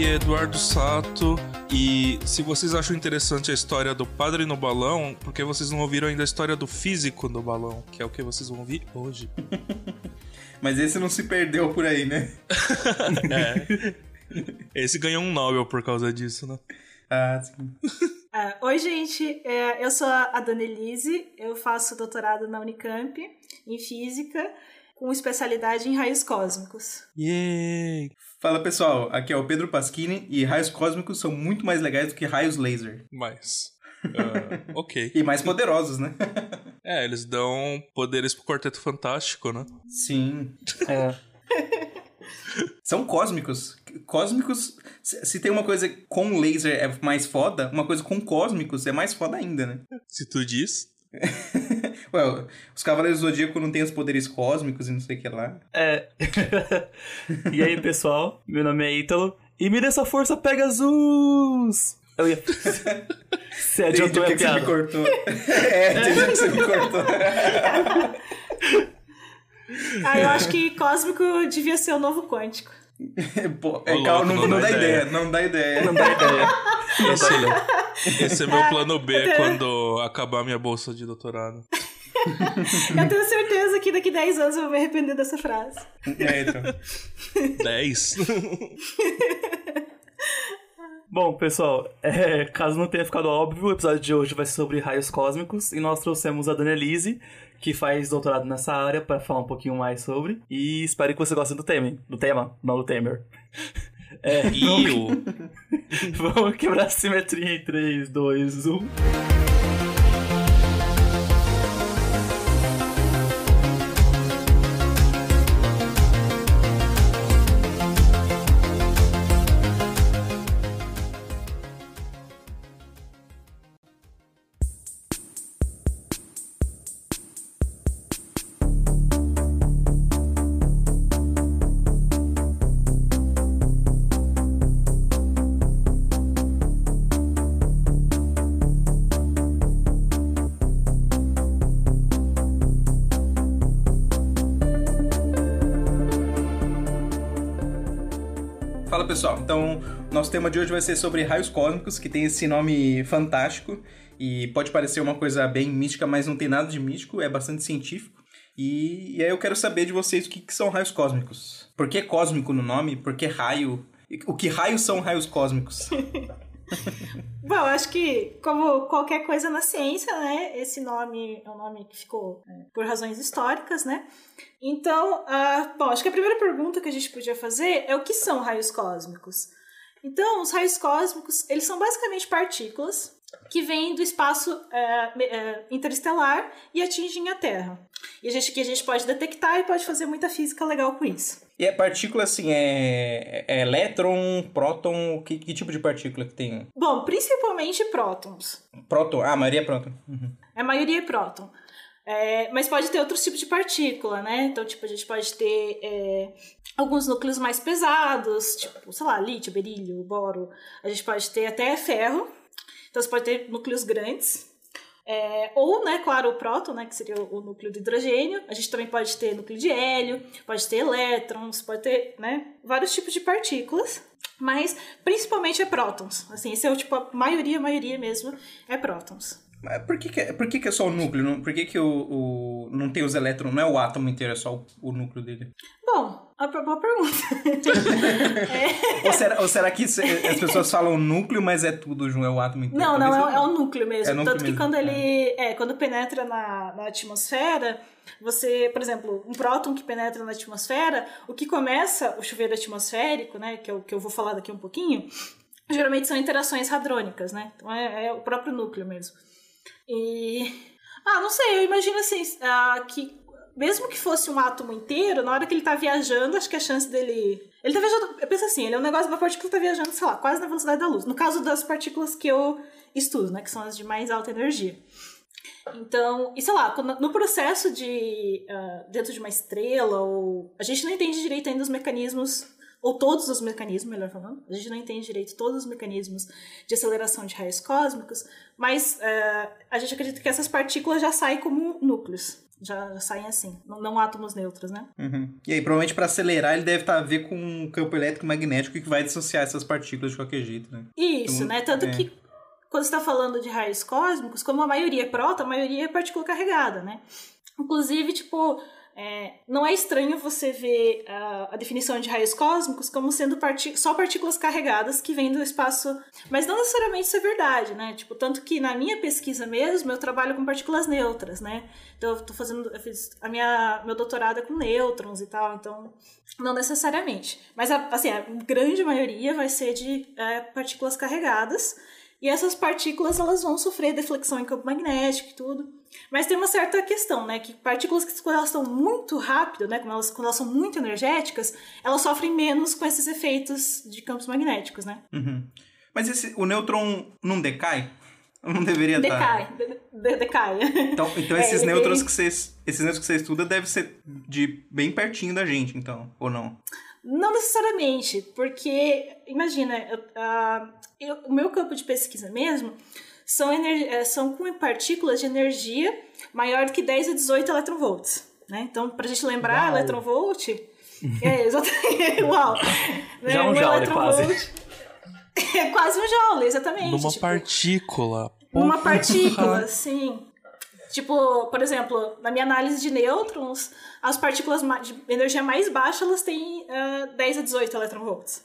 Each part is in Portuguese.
aqui é Eduardo Sato e se vocês acham interessante a história do padre no balão, porque vocês não ouviram ainda a história do físico no balão, que é o que vocês vão ouvir hoje. Mas esse não se perdeu por aí, né? é. Esse ganhou um Nobel por causa disso, né? Ah, sim. Uh, oi, gente. É, eu sou a Danelise. Eu faço doutorado na Unicamp em Física, com especialidade em raios cósmicos. Yay! Fala pessoal, aqui é o Pedro Pasquini e raios cósmicos são muito mais legais do que raios laser. Mais. Uh, ok. e mais poderosos, né? é, eles dão poderes pro Quarteto Fantástico, né? Sim. É. São cósmicos. Cósmicos, se tem uma coisa com laser é mais foda, uma coisa com cósmicos é mais foda ainda, né? Se tu diz. well, os Cavaleiros do Zodíaco não têm os poderes cósmicos e não sei o que lá. É. e aí, pessoal? Meu nome é Ítalo. E me dê essa força, Pegasus! Eu ia. Você adiantou a piada. Você me cortou. é, entendi que você me cortou. ah, eu acho que cósmico devia ser o novo quântico. Pô, é, calma, não, não, não, dá ideia. ideia. Não dá ideia. Não dá ideia. esse, esse é meu plano B quando acabar minha bolsa de doutorado. eu tenho certeza que daqui 10 anos eu vou me arrepender dessa frase. É, então. 10? Bom, pessoal, é, caso não tenha ficado óbvio, o episódio de hoje vai ser sobre raios cósmicos e nós trouxemos a Danielise, que faz doutorado nessa área, para falar um pouquinho mais sobre. E espero que você goste do tema, do tema, não do Temer. É, vamos... vamos quebrar a simetria em 3, 2, 1. Então nosso tema de hoje vai ser sobre raios cósmicos, que tem esse nome fantástico e pode parecer uma coisa bem mística, mas não tem nada de místico, é bastante científico. E, e aí eu quero saber de vocês o que, que são raios cósmicos. Por que cósmico no nome? Por que raio? O que raios são raios cósmicos? Bom, acho que, como qualquer coisa na ciência, né, esse nome é um nome que ficou é, por razões históricas, né? Então, uh, bom, acho que a primeira pergunta que a gente podia fazer é o que são raios cósmicos? Então, os raios cósmicos, eles são basicamente partículas que vêm do espaço é, é, interestelar e atingem a Terra. E a gente, que a gente pode detectar e pode fazer muita física legal com isso. E a partícula, assim, é, é elétron, próton, que, que, tipo de partícula que tem? Bom, principalmente prótons. Próton, ah, a maioria é próton. Uhum. A maioria é próton. É, mas pode ter outros tipos de partícula, né? Então, tipo, a gente pode ter é, alguns núcleos mais pesados, tipo, sei lá, lítio, berílio, boro. A gente pode ter até ferro. Então, você pode ter núcleos grandes. É, ou, né, claro, o próton, né, que seria o, núcleo de hidrogênio. A gente também pode ter núcleo de hélio, pode ter elétrons, pode ter, né, vários tipos de partículas. Mas, principalmente, é prótons. Assim, esse é o tipo, a maioria, a maioria mesmo, é prótons. Mas por que, que, é, por que, que é só o núcleo? Por que, que o, o, não tem os elétrons? Não é o átomo inteiro, é só o, o núcleo dele? Bom, a boa pergunta. é. ou, será, ou será que as pessoas falam núcleo, mas é tudo junto, é o átomo inteiro? Não, não, é, é, o núcleo mesmo. É núcleo Tanto mesmo. que quando ele é. é. quando penetra na, na atmosfera, você, por exemplo, um próton que penetra na atmosfera, o que começa o chuveiro atmosférico, né, que eu, que eu vou falar daqui um pouquinho, geralmente são interações hadrônicas, né? Então é, é o próprio núcleo mesmo. E. Ah, não sei, eu imagino assim, uh, que mesmo que fosse um átomo inteiro, na hora que ele tá viajando, acho que a chance dele. Ele tá viajando. Eu penso assim, ele é um negócio, uma partícula que tá viajando, sei lá, quase na velocidade da luz. No caso das partículas que eu estudo, né? Que são as de mais alta energia. Então, e sei lá, no processo de. Uh, dentro de uma estrela, ou. A gente não entende direito ainda os mecanismos ou todos os mecanismos, melhor falando, a gente não entende direito todos os mecanismos de aceleração de raios cósmicos, mas uh, a gente acredita que essas partículas já saem como núcleos. já, já saem assim, não, não, átomos neutros, né? Uhum. E aí, provavelmente para acelerar, ele deve estar tá a ver com um campo elétrico magnético que vai dissociar essas partículas de qualquer jeito, né? Isso, então, né? Tanto é. que quando você está falando de raios cósmicos, como a maioria é próton, a maioria é partícula carregada, né? Inclusive, tipo, é, não é estranho você ver a, a, definição de raios cósmicos como sendo só partículas carregadas que vêm do espaço, mas não necessariamente isso é verdade, né? Tipo, tanto que na minha pesquisa mesmo eu trabalho com partículas neutras, né? Então eu tô fazendo, eu fiz a minha meu doutorado é com nêutrons e tal, então não necessariamente, mas a, assim a grande maioria vai ser de é, partículas carregadas e essas partículas elas vão sofrer deflexão em campo magnético e tudo. Mas tem uma certa questão, né? Que partículas que quando elas estão muito rápido, né? Quando elas, quando elas são muito energéticas, elas sofrem menos com esses efeitos de campos magnéticos, né? Uhum. Mas esse, o nêutron não decai? Não deveria decai, estar. De, de, decai. Então, então é, esses nêutrons tem... que vocês. Esses nêutrons que você estuda devem ser de bem pertinho da gente, então, ou não? Não necessariamente, porque imagina, uh, eu, o meu campo de pesquisa mesmo são, eh, são com partículas de energia maior do que 10 a 18 eletronvolts. Né? Então, para a gente lembrar, Uau. eletronvolt. é, exatamente. Uau! Né? Já um, um joule, quase. É quase um joule, exatamente. Numa tipo, partícula. Uma partícula, sim. Tipo, por exemplo, na minha análise de nêutrons, as partículas de energia mais baixa elas têm uh, 10 a 18 eletronvolts.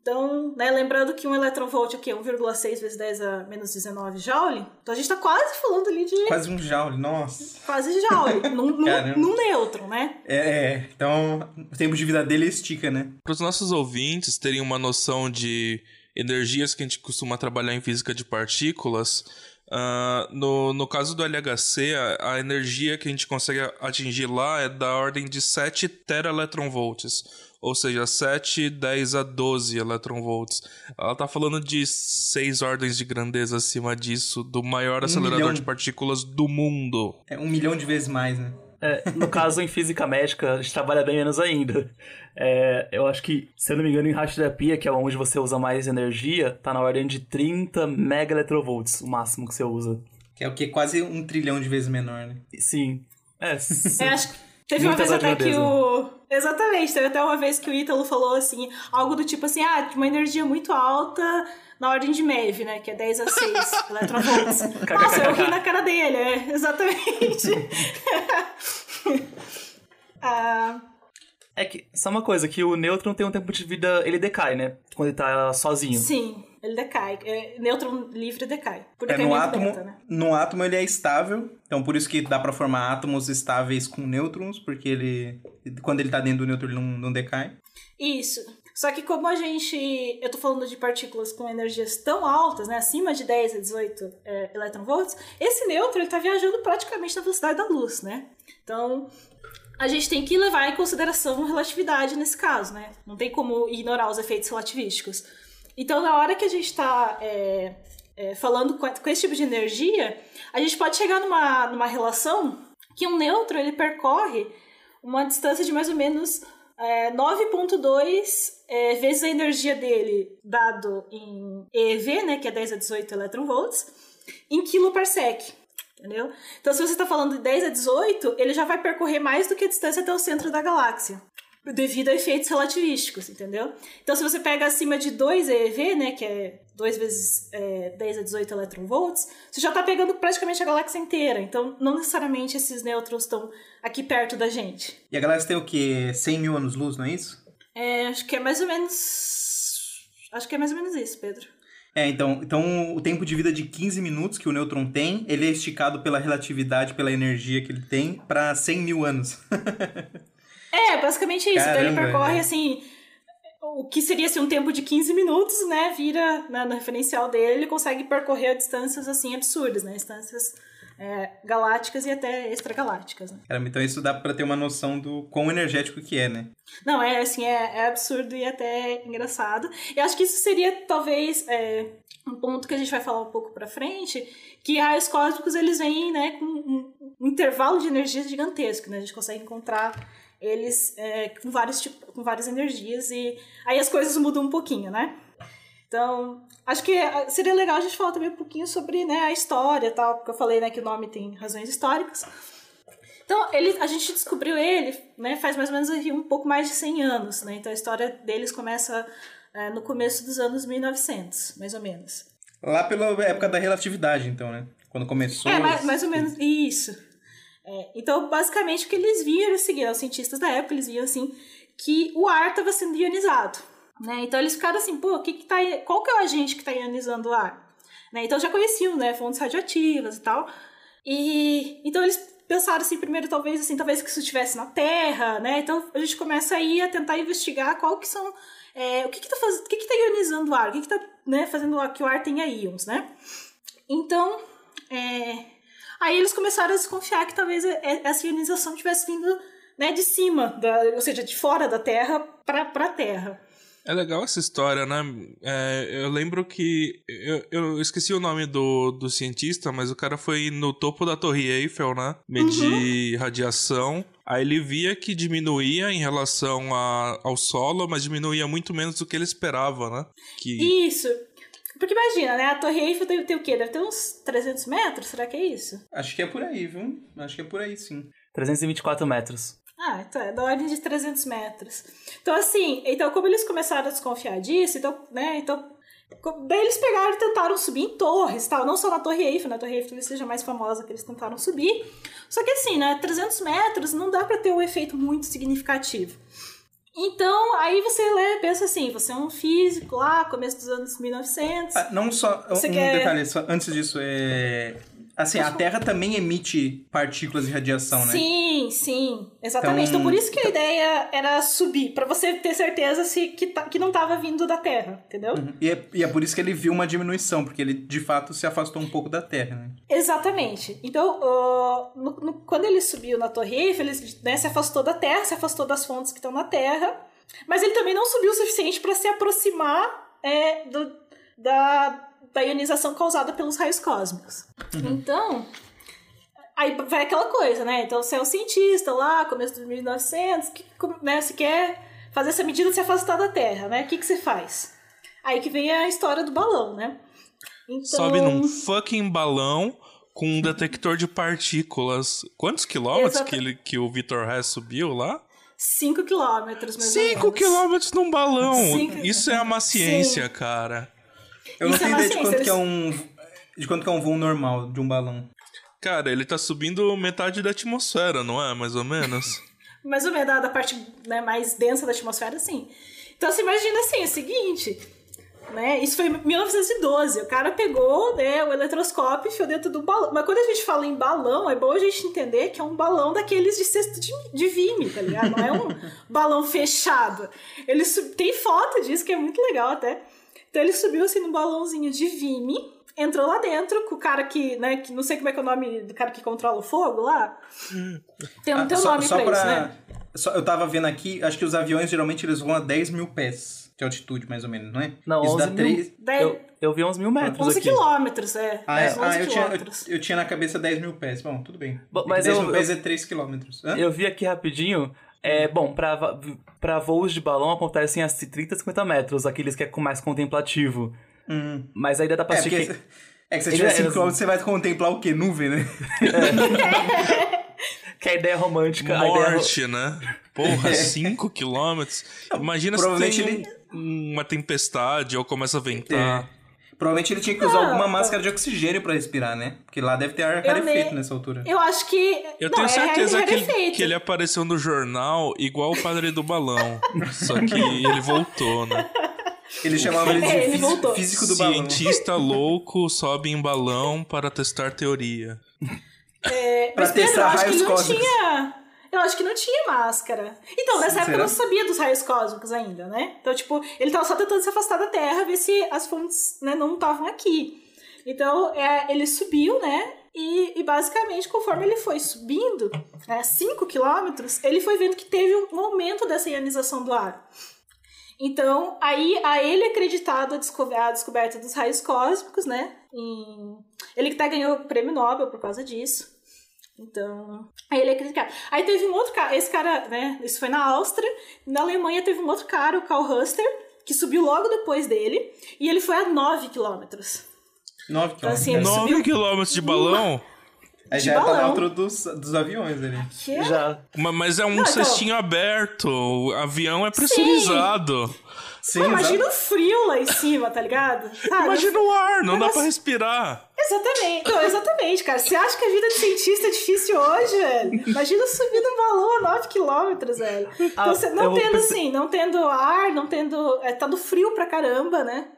Então, né, lembrando que um eletronvolt é o quê? 1,6 vezes 10 a menos 19 joule. Então a gente está quase falando ali de. Quase um joule, nossa. Quase joule. num, num, num nêutron, né? É, é, então o tempo de vida dele estica, né? Para os nossos ouvintes terem uma noção de energias que a gente costuma trabalhar em física de partículas. Uh, no, no caso do LHC, a, a energia que a gente consegue atingir lá é da ordem de 7 teraelectronvolts ou seja, 7, 10 a 12 eletronvolts. Ela tá falando de seis ordens de grandeza acima disso, do maior um acelerador milhão. de partículas do mundo. É um milhão de vezes mais, né? É, no caso, em física médica, a gente trabalha bem menos ainda. É, eu acho que, se eu não me engano, em radioterapia, que é onde você usa mais energia, tá na ordem de 30 megaelectrovolts, o máximo que você usa. Que é o que? Quase um trilhão de vezes menor, né? Sim. É, sim. É, acho que teve uma vez até que o Exatamente, teve até uma vez que o Ítalo falou assim, algo do tipo assim, ah, uma energia muito alta na ordem de MEV, né? Que é 10 a 6 eletronvolts. Nossa, eu ri na cara dele, é, exatamente. ah, é que, só uma coisa, que o nêutron tem um tempo de vida, ele decai, né? Quando ele tá sozinho. Sim, ele decai. É, nêutron livre decai. Por é, no átomo, beta, né? no átomo ele é estável, então por isso que dá para formar átomos estáveis com nêutrons, porque ele, quando ele tá dentro do nêutron ele não, não decai. Isso. Só que como a gente, eu tô falando de partículas com energias tão altas, né, acima de 10 a 18 é, eletronvolts, esse nêutron ele tá viajando praticamente na velocidade da luz, né? Então, a gente tem que levar em consideração a relatividade nesse caso, né? Não tem como ignorar os efeitos relativísticos. Então, na hora que a gente está é, é, falando com, com, esse tipo de energia, a gente pode chegar numa, numa relação que um nêutron ele percorre uma distância de mais ou menos é, 9.2 é, vezes a energia dele, dado em EV, né, que é 10 a 18 eletronvolts, em quilo parsec entendeu? Então, se você está falando de 10 a 18, ele já vai percorrer mais do que a distância até o centro da galáxia, devido a efeitos relativísticos, entendeu? Então, se você pega acima de 2 eV, né, que é 2 vezes é, 10 a 18 eletronvolts, você já está pegando praticamente a galáxia inteira. Então, não necessariamente esses nêutrons estão aqui perto da gente. E a galáxia tem o quê? 100 mil anos-luz, não é isso? É, acho que é mais ou menos... Acho que é mais ou menos isso, Pedro. É, então, então o tempo de vida de 15 minutos que o nêutron tem, ele é esticado pela relatividade, pela energia que ele tem, para 100 mil anos. é, basicamente isso. Caramba, então ele percorre, é. assim, o que seria assim, um tempo de 15 minutos, né? Vira né, no referencial dele, ele consegue percorrer distâncias, assim, absurdas, né? Distâncias é, galácticas e até extragalácticas. Né? Caramba, então isso dá para ter uma noção do quão energético que é, né? Não, é assim, é, é absurdo e até engraçado. E acho que isso seria talvez é, um ponto que a gente vai falar um pouco para frente, que raios cósmicos eles vêm, né, com um, um intervalo de energia gigantesco, né? A gente consegue encontrar eles é, com, vários, tipo, com várias energias e aí as coisas mudam um pouquinho, né? Então, acho que eh, seria legal a gente falar também um pouquinho sobre né, a história tal, porque eu falei né, que o nome tem razões históricas. Então, ele, a gente descobriu ele né, faz mais ou menos um pouco mais de 100 anos. Né? Então, a história deles começa é, no começo dos anos 1900, mais ou menos. Lá pela época da relatividade, então, né? Quando começou... É, mais, mais ou menos, isso. É, então, basicamente, o que eles viam era o seguinte, os cientistas da época, eles viam assim, que o ar estava sendo ionizado. Né? Então, eles ficaram assim, pô, que que tá, qual que é o agente que está ionizando o ar? Né? Então, já conheciam, né, fontes radioativas e tal. E, então, eles pensaram assim, primeiro, talvez, assim, talvez que isso estivesse na Terra, né? Então, a gente começa aí a tentar investigar qual que são... É, o que que tá, faz... o que que tá ionizando o ar? O que que tá né, fazendo que o ar tenha íons, né? Então, é, Aí eles começaram a desconfiar que talvez essa ionização tivesse vindo né, de cima, da, ou seja, de fora da Terra para a Terra. É legal essa história, né? É, eu lembro que. Eu, eu esqueci o nome do, do cientista, mas o cara foi no topo da Torre Eiffel, né? Medir uhum. radiação. Aí ele via que diminuía em relação a, ao solo, mas diminuía muito menos do que ele esperava, né? Que... Isso. Porque imagina, né? A Torre Eiffel deve ter o quê? Deve ter uns 300 metros? Será que é isso? Acho que é por aí, viu? Acho que é por aí, sim. 324 metros. Ah, então é da ordem de 300 metros. Então, assim, então como eles começaram a desconfiar disso, então, né, então... Daí eles pegaram e tentaram subir em torres, tal. Não só na Torre Eiffel, na? Torre Eiffel talvez seja mais famosa que eles tentaram subir. Só que assim, né, 300 metros não dá para ter um efeito muito significativo. Então, aí você lê, pensa assim, você é um físico lá, começo dos anos 1900. Ah, não só, um quer... detalhe, só, antes disso, é... Assim, a Terra também emite partículas de radiação, né? Sim, sim, exatamente. Então, então por isso que a ideia era subir, para você ter certeza se que, tá, que não estava vindo da Terra, entendeu? Uhum. E, é, e é por isso que ele viu uma diminuição, porque ele de fato se afastou um pouco da Terra, né? Exatamente. Então, uh, no, no, quando ele subiu na Torre Eiffel, ele né, se afastou da Terra, se afastou das fontes que estão na Terra, mas ele também não subiu o suficiente para se aproximar é, do, da da ionização causada pelos raios cósmicos. Uhum. Então, aí vai aquela coisa, né? Então você é um cientista lá, começo dos 1900, que, né, você quer fazer essa medida de se afastar da Terra, né? O que, que você faz? Aí que vem a história do balão, né? Então... Sobe num fucking balão com um detector de partículas. Quantos quilômetros que, ele, que o Victor Hess subiu lá? 5 quilômetros, mais 5 quilômetros num balão! Cinco... Isso é uma ciência, Sim. cara. Eu não tenho ideia de quanto que é um. De quanto que é um voo normal de um balão. Cara, ele tá subindo metade da atmosfera, não é? Mais ou menos. mais ou menos, da, da parte né, mais densa da atmosfera, sim. Então você imagina assim, é o seguinte. Né? Isso foi em 1912. O cara pegou né, o eletroscópio e enfiou dentro do balão. Mas quando a gente fala em balão, é bom a gente entender que é um balão daqueles de cesto de, de vime, tá ligado? Não é um balão fechado. Ele tem foto disso, que é muito legal até. Então ele subiu assim num balãozinho de Vime, entrou lá dentro com o cara que, né, que não sei como é que é o nome do cara que controla o fogo lá. Tem, um, ah, tem um só, nome só pra, pra isso, né? Só, eu tava vendo aqui, acho que os aviões geralmente eles vão a 10 mil pés de altitude, mais ou menos, não é? Não, Isso 11 dá 3... mil... Eu, eu vi uns mil metros 11 aqui. quilômetros, é. Ah, é. ah eu, tinha, eu, eu, tinha na cabeça 10 mil pés. Bom, tudo bem. Bom, mas 10 eu, mil pés é 3 quilômetros. Hã? Eu vi aqui rapidinho... É, bom, para voos de balão acontecem a 30, 50 metros, aqueles que é mais contemplativo. Hum. Mas ainda dá pra é, assistir. Que... É que se você tiver 5 km, você vai contemplar o quê? Nuvem, né? É. que a ideia romântica. Morte, ideia... né? Porra, 5 km. Imagina se tem ele... uma tempestade ou começa a ventar. Provavelmente ele tinha que usar não, alguma máscara de oxigênio para respirar, né? Porque lá deve ter ar rarefeito nessa altura. Eu acho que. Eu não, tenho é certeza é que, ele, que ele apareceu no jornal igual o padre do balão. só que ele voltou, né? Ele chamava ele de é, ele físico, físico do balão. Cientista louco sobe em balão para testar teoria. É, pra testar raios cósmicos. Tinha... Eu acho que não tinha máscara. Então, nessa Será? época eu não sabia dos raios cósmicos ainda, né? Então, tipo, ele tava só tentando se afastar da Terra, ver se as fontes né, não estavam aqui. Então, é, ele subiu, né? E, e, basicamente, conforme ele foi subindo, né, 5 quilômetros, ele foi vendo que teve um aumento dessa ionização do ar. Então, aí a ele acreditado a, desco a descoberta dos raios cósmicos, né? Em... Ele até ganhou o prêmio Nobel por causa disso. Então, aí ele é criticado. Aí teve um outro cara, esse cara, né? Isso foi na Áustria. Na Alemanha teve um outro cara, o Karl Huster, que subiu logo depois dele. E ele foi a 9 quilômetros. 9 quilômetros. Então, assim, 9 quilômetros de balão? É, já balão. tá na altura dos, dos aviões ali. Que? Já. Mas é um Não, então- cestinho então... aberto. O avião é pressurizado. Sim. Sim, Pô, imagina o frio lá em cima, tá ligado? Sabe? Imagina o ar, não dá pra respirar. Exatamente, não, exatamente, cara. Você acha que a vida de cientista é difícil hoje, velho? Imagina subir num balão a 9km, velho. Então, ah, você não tendo assim, não tendo ar, não tendo. É, tá do frio pra caramba, né?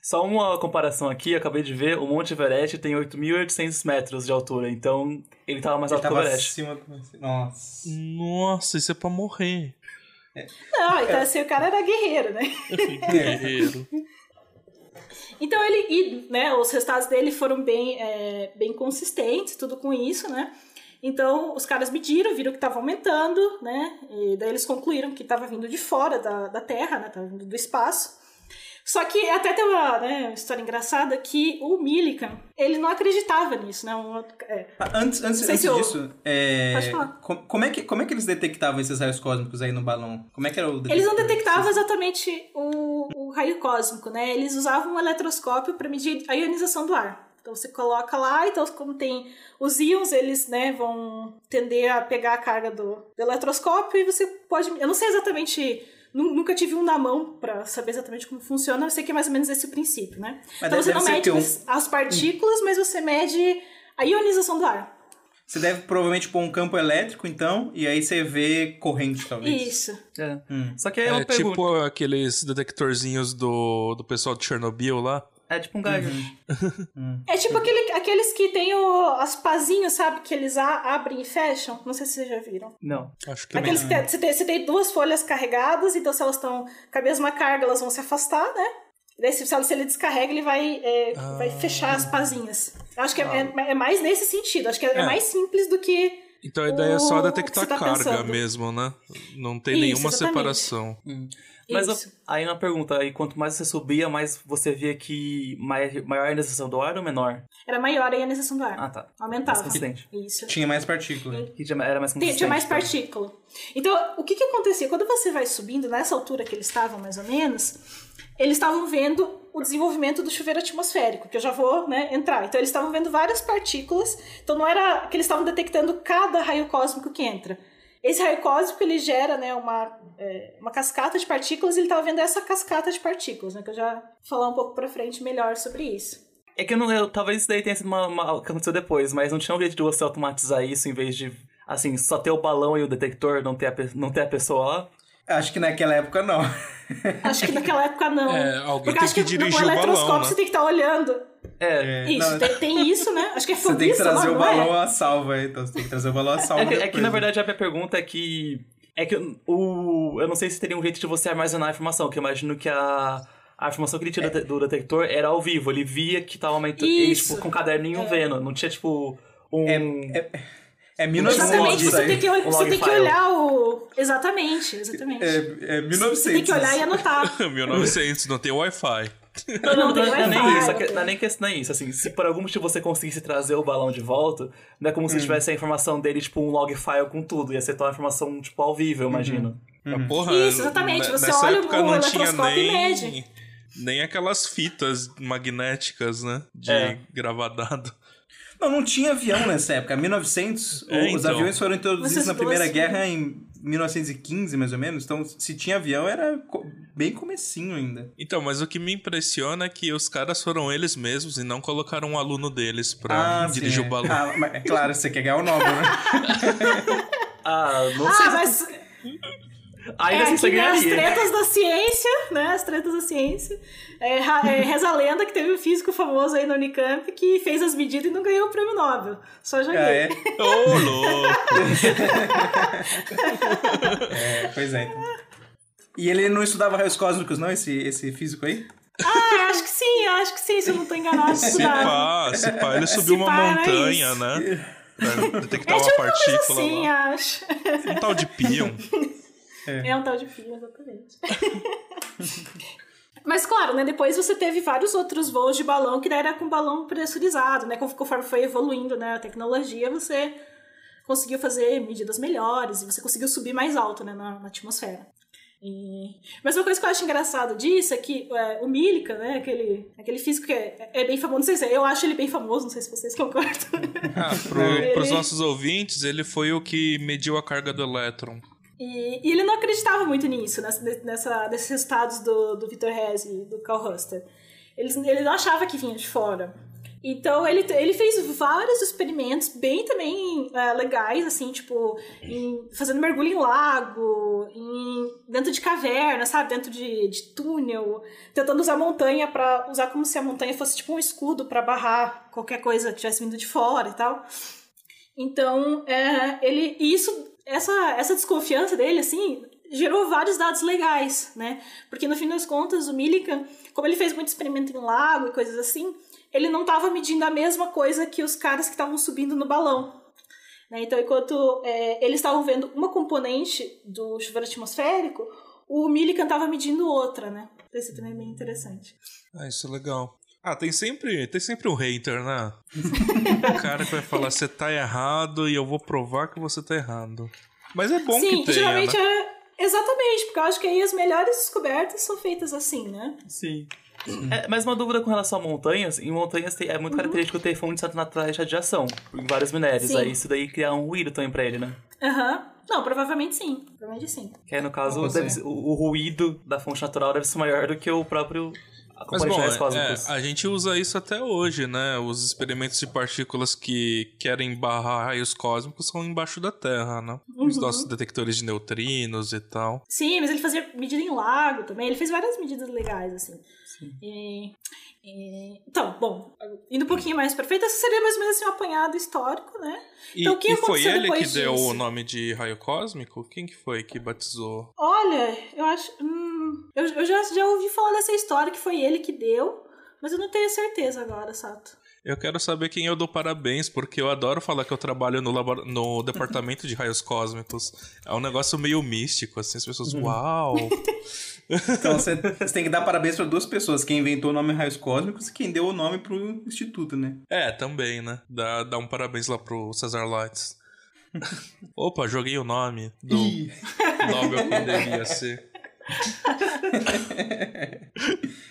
Só uma comparação aqui, acabei de ver, o Monte Everest tem 8.800 metros de altura, então ele tava mais ele alto que o Everest. Acima... Nossa. Nossa, isso é pra morrer. É. Não, então assim, o cara era guerreiro, né? guerreiro. então ele, e, né, os resultados dele foram bem, é, bem consistentes, tudo com isso, né? Então os caras mediram, viram que estava aumentando, né? E daí eles concluíram que estava vindo de fora da, da Terra, né? Tava vindo do espaço. Só que até tem uma, né, uma história engraçada que o Millikan, ele não acreditava nisso, né? Um, é, ah, antes antes, antes se disso, é, como, é que, como é que eles detectavam esses raios cósmicos aí no balão? Como é que era o Eles não detectavam exatamente o raio cósmico, né? Eles usavam um eletroscópio para medir a ionização do ar. Então você coloca lá, então como tem os íons, eles né, vão tender a pegar a carga do, do eletroscópio e você pode. Eu não sei exatamente Nunca tive um na mão para saber exatamente como funciona, eu sei que é mais ou menos esse o princípio, né? Mas então você não mede um... as partículas, mas você mede a ionização do ar. Você deve provavelmente pôr um campo elétrico, então, e aí você vê corrente, talvez. Isso. É. Hum. Só que é, é tipo aqueles detectorzinhos do, do pessoal de Chernobyl lá. É tipo um Geiger. Uhum. É tipo aquele, aqueles que tem o, as pazinhos, sabe? Que eles a, abrem e fecham. Não sei se vocês já viram. Não. Acho que Aqueles não. que você tem, você tem duas folhas carregadas, então se elas estão com a mesma carga, elas vão se afastar, né? Daí, se, se ele descarrega, ele vai, é, ah. vai fechar as pazinhas. Eu acho que é, ah. é, é, mais nesse sentido. Acho que é, é. mais simples do que. Então a ideia é só detectar tá carga pensando. mesmo, né? Não tem Isso, nenhuma exatamente. separação. Hum. Mas aí uma pergunta, aí quanto mais você subia, mais você via que maior a ionização do ar ou menor? Era maior a ionização do ar. Ah, tá. Aumentava. Mais consistente. Isso. Tinha mais partícula. Era mais consistente. Tinha mais partícula. Então, o que que acontecia? Quando você vai subindo, nessa altura que eles estavam, mais ou menos, eles estavam vendo o desenvolvimento do chuveiro atmosférico, que eu já vou né, entrar. Então, eles estavam vendo várias partículas. Então, não era que eles estavam detectando cada raio cósmico que entra. Esse raio cósmico ele gera né, uma, é, uma cascata de partículas e ele estava vendo essa cascata de partículas, né, que eu já vou falar um pouco para frente melhor sobre isso. É que eu não, eu, talvez isso daí tenha sido uma, uma, que aconteceu depois, mas não tinha um jeito de você automatizar isso em vez de, assim, só ter o balão e o detector, não ter a, não ter a pessoa lá? Acho que naquela época não. Acho que naquela época não. É, alguém Porque tem que, que dirigir o balão, né? você tem que estar tá olhando. É. Isso, não, tem, tem, isso, né? Acho que é Você tem que trazer o balão é? à salva, então você tem que trazer o balão à salva. É que, é que na verdade a minha pergunta é que. É que o. Eu não sei se teria um jeito de você armazenar a informação, que eu imagino que a. A informação que ele tinha é. do detector era ao vivo. Ele via que tava aumentando. Ele, tipo, com um caderninho é. vendo. Não tinha, tipo, um. É, é, é 1900. Exatamente, você tem que, você tem que olhar o. Exatamente, exatamente. É, é 1900. Você tem que olhar e anotar. 1900, não tem Wi-Fi. Não, não, não, não, é nem isso, não é nem questão nem isso, assim, se por algum motivo você conseguisse trazer o balão de volta, não é como se hum. tivesse a informação dele, tipo, um log file com tudo, ia ser toda a informação, tipo, ao vivo, eu imagino. Uhum. uhum. Porra, isso, exatamente, você olha o, o eletroscópio nem... e mede. Nem aquelas fitas magnéticas, né, de é. gravar dado. Não, não tinha avião nessa época. 1900, é, os então. aviões foram introduzidos na Primeira Guerra em 1915, mais ou menos. Então, se tinha avião, era bem comecinho ainda. Então, mas o que me impressiona é que os caras foram eles mesmos e não colocaram um aluno deles pra ah, dirigir sim, o balão. Ah, mas, é claro, você quer ganhar o Nobel, né? ah, não sei. Ah, mas... Ainda é, assim, né, as tretas da ciência, né? As tretas da ciência. É, é, reza a lenda que teve um físico famoso aí na Unicamp que fez as medidas e não ganhou o prêmio Nobel. Só joguei. Ah, é? Ô, oh, louco! é, pois é. Então. E ele não estudava raios cósmicos, não, esse, esse físico aí? Ah, acho que sim, acho que sim, se eu não tô enganado. Se pá, se pá, ele subiu uma montanha, né? Pra detectar é, uma partícula assim, lá. acho. Um tal de pion. É. é um tal de fio, exatamente. Mas claro, né, depois você teve vários outros voos de balão que era com balão pressurizado, né? Conforme foi evoluindo né, a tecnologia, você conseguiu fazer medidas melhores e você conseguiu subir mais alto né, na, na atmosfera. E... Mas uma coisa que eu acho engraçado disso é que é, o Millikan, né, aquele, aquele físico que é, é, bem famoso, não sei se eu acho ele bem famoso, não sei se vocês concordam. Ah, pro, ele... pros nossos ouvintes, ele foi o que mediu a carga do elétron. E, e, ele não acreditava muito nisso, nessa, nessa, nesses resultados do, do Victor Hess e do Carl Huster. Ele, ele não achava que vinha de fora. Então ele, ele fez vários experimentos bem também uh, legais, assim, tipo, em, fazendo mergulho em lago, em, dentro de caverna, sabe? Dentro de, de túnel, tentando usar montanha para usar como se a montanha fosse tipo um escudo para barrar qualquer coisa que tivesse vindo de fora e tal. Então, é, ele. isso, essa, essa desconfiança dele, assim, gerou vários dados legais, né? Porque no fim das contas, o Millikan, como ele fez muito experimento em lago e coisas assim, ele não estava medindo a mesma coisa que os caras que estavam subindo no balão. Né? Então, enquanto é, eles estavam vendo uma componente do chuveiro atmosférico, o Millikan estava medindo outra, né? Isso também é bem interessante. Ah, isso é legal. Ah, tem sempre, tem sempre um hater, né? o cara que vai falar, você tá errado e eu vou provar que você tá errado. Mas é bom Sim, que tenha, geralmente né? é... Exatamente, porque eu acho que aí as melhores descobertas são feitas assim, né? Sim. É, mas uma dúvida com relação a montanhas, em montanhas tem, é muito uhum. característico ter fontes naturais de radiação em vários minérios. Sim. Aí isso daí cria um ruído também pra ele, né? Aham. Uhum. Não, provavelmente sim. Provavelmente sim. Que aí, no caso, deve, o, o, ruído da fonte natural deve ser maior do que o próprio mas bom, é, a gente usa isso até hoje, né? Os experimentos de partículas que querem barrar raios cósmicos são embaixo da Terra, né? Uhum. Os nossos detectores de neutrinos e tal. Sim, mas ele fazia medida em lago também. Ele fez várias medidas legais, assim. E, e, então, bom, indo um pouquinho mais pra frente, essa seria mais ou menos assim, um apanhado histórico, né? Então, e, que e foi ele que disso? deu o nome de raio cósmico? Quem que foi que batizou? Olha, eu acho. Hum, eu, eu já, já ouvi falar dessa história que foi ele que deu, mas eu não tenho certeza agora, Sato. Eu quero saber quem eu dou parabéns, porque eu adoro falar que eu trabalho no, labor... no departamento de raios cósmicos. É um negócio meio místico, assim, as pessoas, uhum. uau! Então você, tem que dar parabéns para duas pessoas, quem inventou o nome Raios Cósmicos e quem deu o nome pro instituto, né? É, também, né? Dá, dá um parabéns lá pro Cesar Lights. Opa, joguei o nome do Nobel que deveria ser.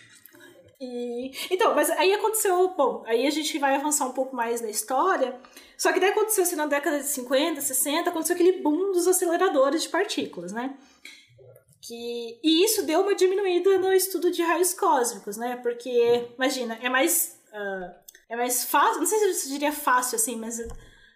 E, então, mas aí aconteceu, bom, aí a gente vai avançar um pouco mais na história. Só que daí aconteceu assim na década de 50, 60, aconteceu aquele boom dos aceleradores de partículas, né? Que, e isso deu uma diminuída no estudo de raios cósmicos, né? Porque, imagina, é mais, uh, é mais fácil, não sei se eu diria fácil assim, mas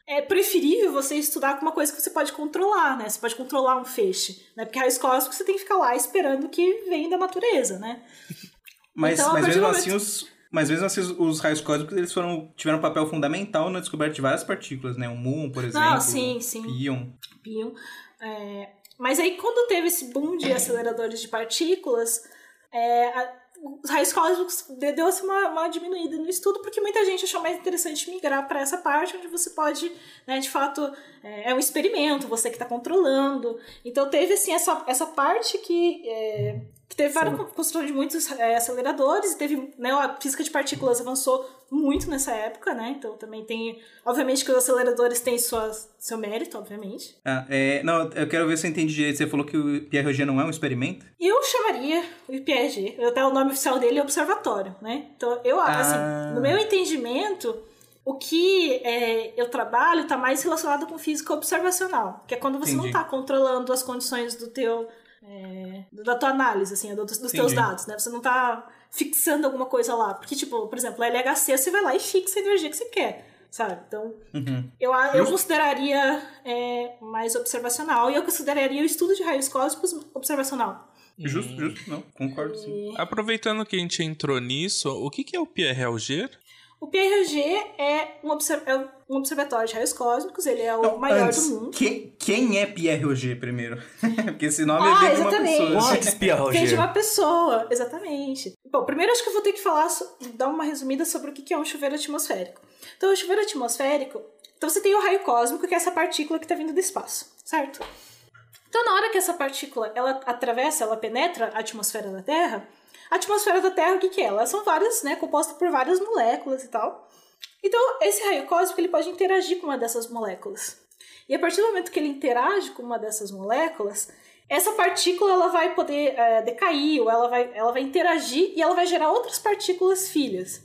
é preferível você estudar com uma coisa que você pode controlar, né? Você pode controlar um feixe, né? Porque raios cósmicos você tem que ficar lá esperando que venha da natureza, né? Mas, então, mas mesmo momento... assim, os, mas mesmo assim, os raios cósmicos eles foram, tiveram um papel fundamental na descoberta de várias partículas, né? O muon, por exemplo. Não, sim, sim. Pion. Pion. É, mas aí, quando teve esse boom de aceleradores de partículas, é, a, os raios cósmicos deu assim, uma, uma diminuída no estudo, porque muita gente achou mais interessante migrar para essa parte, onde você pode, né, de fato, é, é um experimento, você que está controlando. Então, teve assim, essa, essa parte que. É, teve várias construção de muitos é, aceleradores, e teve, né, a física de partículas avançou muito nessa época, né? Então também tem. Obviamente que os aceleradores têm sua, seu mérito, obviamente. Ah, é, não, eu quero ver se eu entendi direito. Você falou que o Pierre não é um experimento? Eu chamaria o IPRG. Até o nome oficial dele é Observatório, né? Então, eu, ah. assim, no meu entendimento. O que é, eu trabalho está mais relacionado com física observacional, que é quando você Entendi. não está controlando as condições do teu é, da tua análise, assim, dos, dos teus dados, né? Você não está fixando alguma coisa lá. Porque, tipo, por exemplo, a LHC, você vai lá e fixa a energia que você quer, sabe? Então, uhum. eu, eu consideraria é, mais observacional e eu consideraria o estudo de raios cósmicos observacional. Justo, justo. Não, concordo sim. Aproveitando que a gente entrou nisso, o que, que é o Pierre Auger? O PRG é um, é um observatório de raios cósmicos, ele é o Não, maior antes, do mundo. Quem, quem é Roger primeiro? Porque esse nome ah, é de uma pessoa. What Pierre Roger? Vem de uma pessoa, exatamente. Bom, primeiro acho que eu vou ter que falar, dar uma resumida sobre o que é um chuveiro atmosférico. Então, o chuveiro atmosférico, então você tem o raio cósmico, que é essa partícula que está vindo do espaço, certo? Então, na hora que essa partícula ela atravessa, ela penetra a atmosfera da Terra, a atmosfera da Terra, o que, que é? Elas são várias, né, composta por várias moléculas e tal. Então, esse raio cósmico ele pode interagir com uma dessas moléculas. E a partir do momento que ele interage com uma dessas moléculas, essa partícula ela vai poder é, decair, ou ela vai, ela vai interagir e ela vai gerar outras partículas filhas.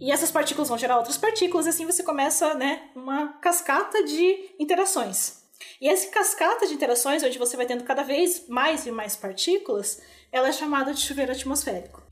E essas partículas vão gerar outras partículas, e assim você começa né, uma cascata de interações. E essa cascata de interações, onde você vai tendo cada vez mais e mais partículas, ela é chamada de chuveiro atmosférico.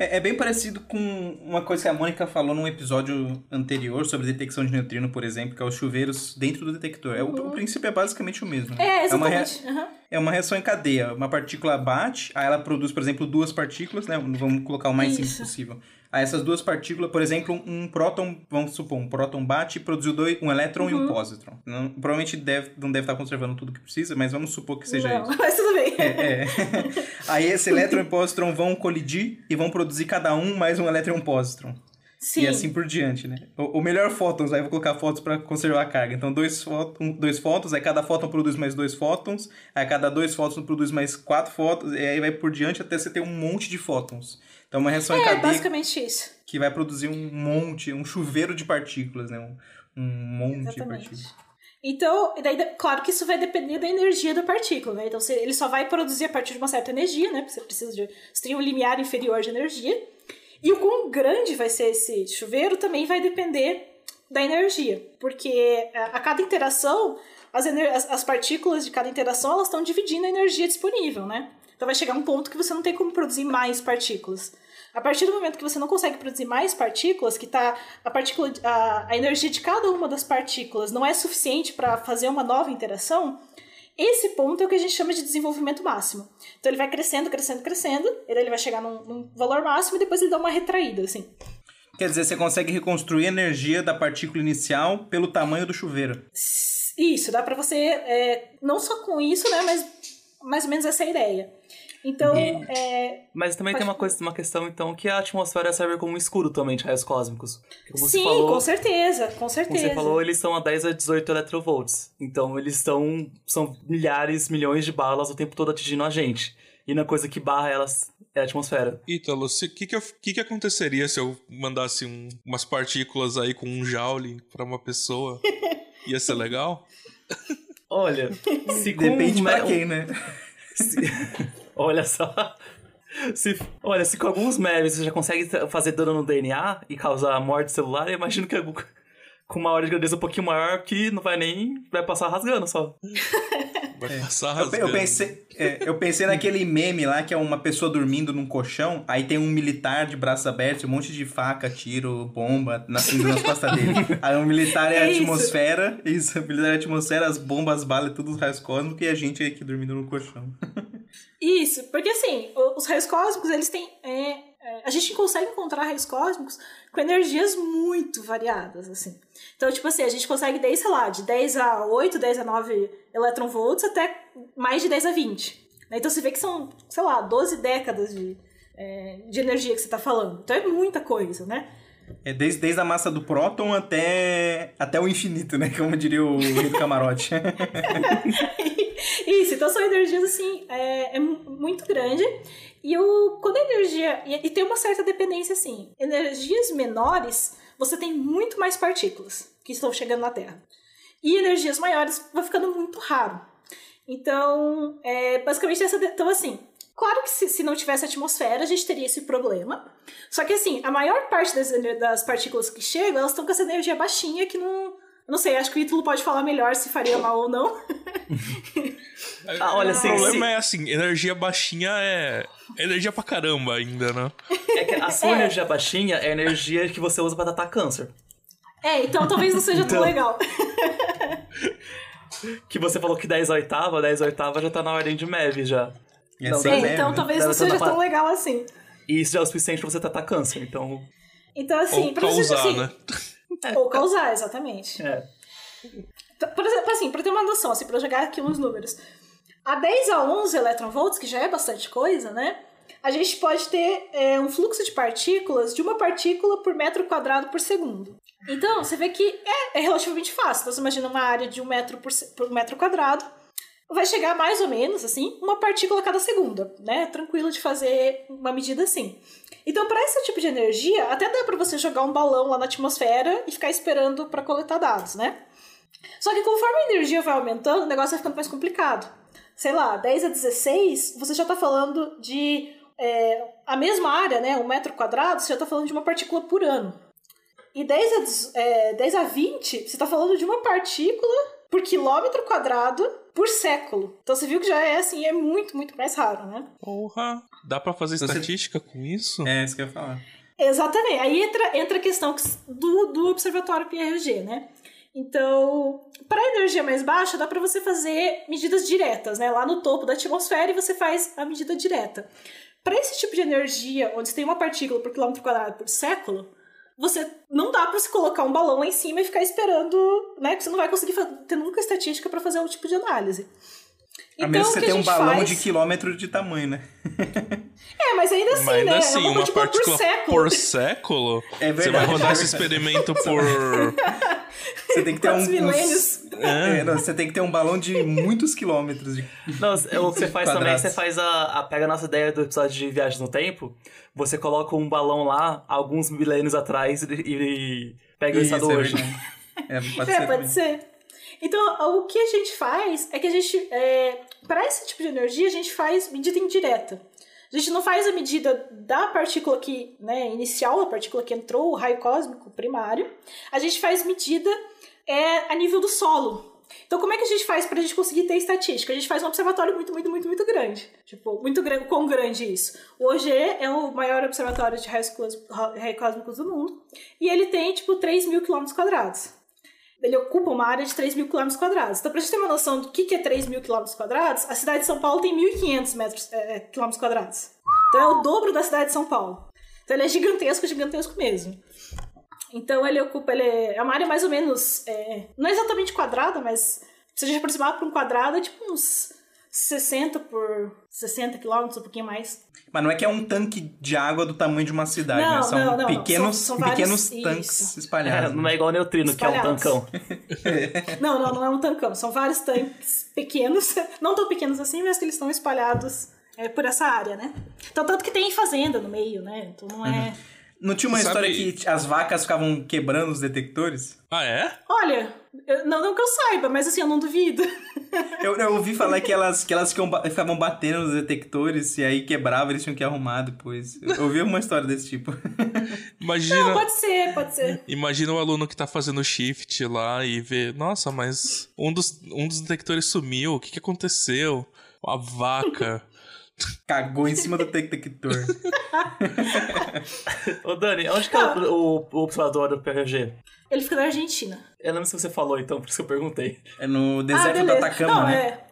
É, é, bem parecido com uma coisa que a Mônica falou num episódio anterior sobre detecção de neutrino, por exemplo, que é os chuveiros dentro do detector. É, o, o, princípio é basicamente o mesmo. Né? É, exatamente. É uma, rea... uhum. é uma reação em cadeia. Uma partícula bate, aí ela produz, por exemplo, duas partículas, né? Vamos colocar o mais Isso. simples possível. Aí essas duas partículas, por exemplo, um próton, vamos supor, um próton bate e produziu dois, um elétron uhum. e um uhum. pósitron. Não, provavelmente deve, não deve estar conservando tudo que precisa, mas vamos supor que seja não, isso. Mas tudo bem. É, é. Aí esse elétron e pósitron vão colidir e vão produzir cada um mais um elétron e um pósitron. Sim. E assim por diante, né? O, o melhor fótons, aí vou colocar fótons para conservar a carga. Então, dois, fótons, dois fótons, aí cada fóton produz mais dois fótons, aí cada dois fótons produz mais quatro fótons, e aí vai por diante até você ter um monte de fótons. Então, uma reação é, em cadeia. É, basicamente isso. Que vai produzir um monte, um chuveiro de partículas, né? Um, um monte Exatamente. de partículas. Então, daí, claro que isso vai depender da energia da partícula, né? Então, ele só vai produzir a partir de uma certa energia, né? Porque você precisa de. Você tem um limiar inferior de energia. E o quão grande vai ser esse chuveiro também vai depender da energia. Porque a, a cada interação, as, as, as partículas de cada interação, elas estão dividindo a energia disponível, né? Então vai chegar um ponto que você não tem como produzir mais partículas. A partir do momento que você não consegue produzir mais partículas, que tá a partícula a, a energia de cada uma das partículas não é suficiente para fazer uma nova interação, esse ponto é o que a gente chama de desenvolvimento máximo. Então ele vai crescendo, crescendo, crescendo, ele vai chegar num, num valor máximo e depois ele dá uma retraída, assim. Quer dizer, você consegue reconstruir a energia da partícula inicial pelo tamanho do chuveiro. Isso, dá para você, é, não só com isso, né, mas mais ou menos essa é a ideia. Então, é... Mas também Pode... tem uma, coisa, uma questão, então, que a atmosfera serve como um escudo também de raios cósmicos. Como Sim, falou, com certeza, com certeza. Como você falou, eles são a 10 a 18 electrovolts. Então, eles estão, são milhares, milhões de balas o tempo todo atingindo a gente. E na coisa que barra elas é a atmosfera. Ítalo, o que, que, que, que, aconteceria se eu mandasse um, umas partículas aí com um joule pra uma pessoa? Ia ser legal? Olha, se Depende pra quem, né? Se... Olha só. Se, olha, se com alguns memes você já consegue fazer dano no DNA e causar morte celular, eu imagino que com uma hora de grandeza um pouquinho maior que não vai nem. vai passar rasgando só. Vai é. passar rasgando. Eu, eu pensei, é, eu pensei naquele meme lá que é uma pessoa dormindo num colchão, aí tem um militar de braços abertos, um monte de faca, tiro, bomba nascendo nas costas dele. Aí o um militar é, é a atmosfera, isso, o militar é a atmosfera, as bombas, as balas, tudo os raios cósmicos e a gente aqui dormindo no colchão. Isso, porque assim, os raios cósmicos, eles têm. É, é, a gente consegue encontrar raios cósmicos com energias muito variadas, assim. Então, tipo assim, a gente consegue desde, sei lá, de 10 a 8, 10 a 9 eletronvolts até mais de 10 a 20. Né? Então você vê que são, sei lá, 12 décadas de, é, de energia que você está falando. Então é muita coisa, né? É desde, desde a massa do próton até, até o infinito, né? Como diria o camarote. Isso, então são energias assim, é, é muito grande. E o, quando a energia. E, e, tem uma certa dependência assim. Energias menores, você tem muito mais partículas que estão chegando na Terra. E energias maiores vai ficando muito raro. Então, é, basicamente, essa. Então, assim, Claro que se, se, não tivesse atmosfera, a gente teria esse problema. Só que, assim, a maior parte das, das partículas que chegam, elas estão com essa energia baixinha que não, não sei, acho que o Ítalo pode falar melhor se faria mal ou não. ah, olha, assim, o problema se... é assim, energia baixinha é energia pra caramba ainda, né? É que a sua é. energia baixinha é a energia que você usa pra tratar câncer. É, então talvez não seja então... tão legal. que você falou que 10 oitava, 10 oitava já tá na ordem de MEV já. Não, assim é, então né? talvez não seja tão legal assim. E isso já é o suficiente pra você tratar câncer, então... Então assim, Ou causar, assim, né? É. Ou causar, exatamente. É. Por exemplo, assim, pra ter uma noção, assim, pra jogar aqui uns números. A 10 a 11 eletronvolts, que já é bastante coisa, né? A gente pode ter é, um fluxo de partículas de uma partícula por metro quadrado por segundo. Então, você vê que é, é relativamente fácil. Então, você imagina uma área de um metro por, por metro quadrado, vai chegar mais ou menos, assim, uma partícula a cada segunda, né? Tranquilo de fazer uma medida assim. Então, para esse tipo de energia, até dá para você jogar um balão lá na atmosfera e ficar esperando para coletar dados, né? Só que conforme a energia vai aumentando, o negócio vai ficando mais complicado. sei lá, 10 a 16, você já está falando de é, a mesma área, né, um metro quadrado, você já está falando de uma partícula por ano. E 10 a, é, 10 a 20, você está falando de uma partícula por quilômetro quadrado por século. Então você viu que já é assim, é muito, muito mais raro, né? Porra! Dá para fazer você... estatística com isso? É, isso que eu ia falar. Exatamente. Aí entra, entra a questão do, do Observatório PRG, né? Então, para energia mais baixa, dá para você fazer medidas diretas, né? Lá no topo da atmosfera e você faz a medida direta. Para esse tipo de energia, onde você tem uma partícula por quilômetro quadrado por século, você não dá para se colocar um balão lá em cima e ficar esperando, né? Que você não vai conseguir ter nunca estatística para fazer um tipo de análise. A então, menos que você tenha um balão faz... de quilômetro de tamanho, né? é, mas ainda assim, mas ainda né? Assim, é uma, uma partícula por século. Por século? É verdade. Você vai rodar esse experimento por... Você tem que ter um... Uns... É. É, não, você tem que ter um balão de muitos quilômetros. De... Não, o que você faz também, você faz a, a... Pega a nossa ideia do episódio de Viagem no Tempo, você coloca um balão lá, alguns milênios atrás, e, e pega o estado é hoje. É, pode, é, ser, pode ser. Então, o que a gente faz é que a gente, é, para esse tipo de energia, a gente faz medida indireta. A gente não faz a medida da partícula que, né, inicial, a partícula que entrou, o raio cósmico primário. A gente faz medida é, a nível do solo. Então, como é que a gente faz para a gente conseguir ter estatística? A gente faz um observatório muito, muito, muito, muito grande. Tipo, muito grande. Quão grande isso? O OG é o maior observatório de raios cósmicos do mundo. E ele tem, tipo, 3 mil quilômetros quadrados ele ocupa uma área de 3 mil quilômetros quadrados. Então, para gente ter uma noção do que, é 3 mil quilômetros quadrados, a cidade de São Paulo tem 1.500 metros, é, é, quilômetros quadrados. Então, é o dobro da cidade de São Paulo. Então, ele é gigantesco, gigantesco mesmo. Então, ele ocupa, ele é uma área mais ou menos, é, não é exatamente quadrada, mas se a gente aproximar para um quadrado, é tipo uns 60 por 60 quilômetros, um pouquinho mais. Mas não é que é um tanque de água do tamanho de uma cidade, não, né? São não, não, pequenos, são, são pequenos tanques isso. espalhados. É, não é igual neutrino, espalhados. que é um tancão. não, não, não é um tancão. São vários tanques pequenos, não tão pequenos assim, mas que eles estão espalhados é, por essa área, né? Então, tanto que tem fazenda no meio, né? Então não é. Uhum. Não tinha uma Sabe... história que as vacas ficavam quebrando os detectores? Ah, é? Olha, eu, não, não que eu saiba, mas assim, eu não duvido. Eu, eu ouvi falar que elas, que elas ficavam batendo nos detectores e aí quebrava, eles tinham que arrumar depois. Eu ouvi uma história desse tipo. Imagina. Não, pode ser, pode ser. Imagina o aluno que tá fazendo shift lá e vê, nossa, mas um dos, um dos detectores sumiu, o que, que aconteceu? A vaca. Cagou em cima do detector. Ô Dani, onde que é o, o observador do PRG? Ele fica na Argentina. Eu não sei se você falou, então, por isso que eu perguntei. É no deserto ah, do Atacama, não, né? É...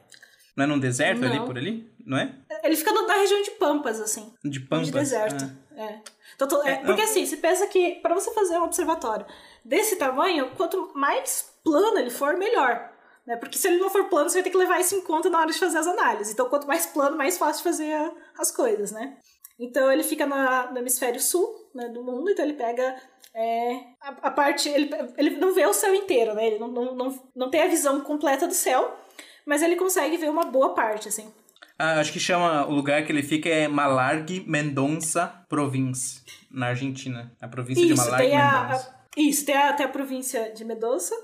Não é num deserto não. ali, por ali? Não é? Ele fica na região de Pampas, assim. De Pampas? De deserto, ah. é. Então, é, porque assim, você pensa que para você fazer um observatório desse tamanho, quanto mais plano ele for, melhor. Né? Porque se ele não for plano, você vai ter que levar isso em conta na hora de fazer as análises. Então, quanto mais plano, mais fácil de fazer as coisas, né? Então, ele fica na, no hemisfério sul né, do mundo, então ele pega é, a, a, parte. Ele, ele não vê o céu inteiro, né? Ele não, não, não, não tem a visão completa do céu, mas ele consegue ver uma boa parte, assim. Ah, acho que chama o lugar que ele fica é Malargue Mendonça Província, na Argentina. A província isso, de Malargue Mendonça. Isso, tem a, tem a província de Mendonça.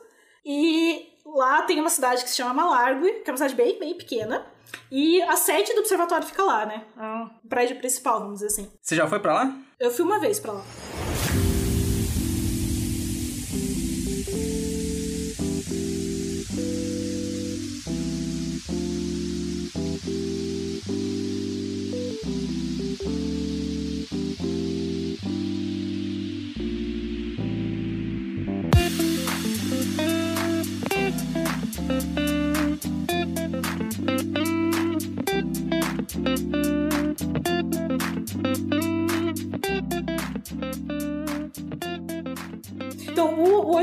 E lá tem uma cidade que se chama Malargue, que é uma cidade bem, bem pequena. E a sede do observatório fica lá, né? A prédio principal, vamos dizer assim. Você já foi para lá? Eu fui uma vez para lá.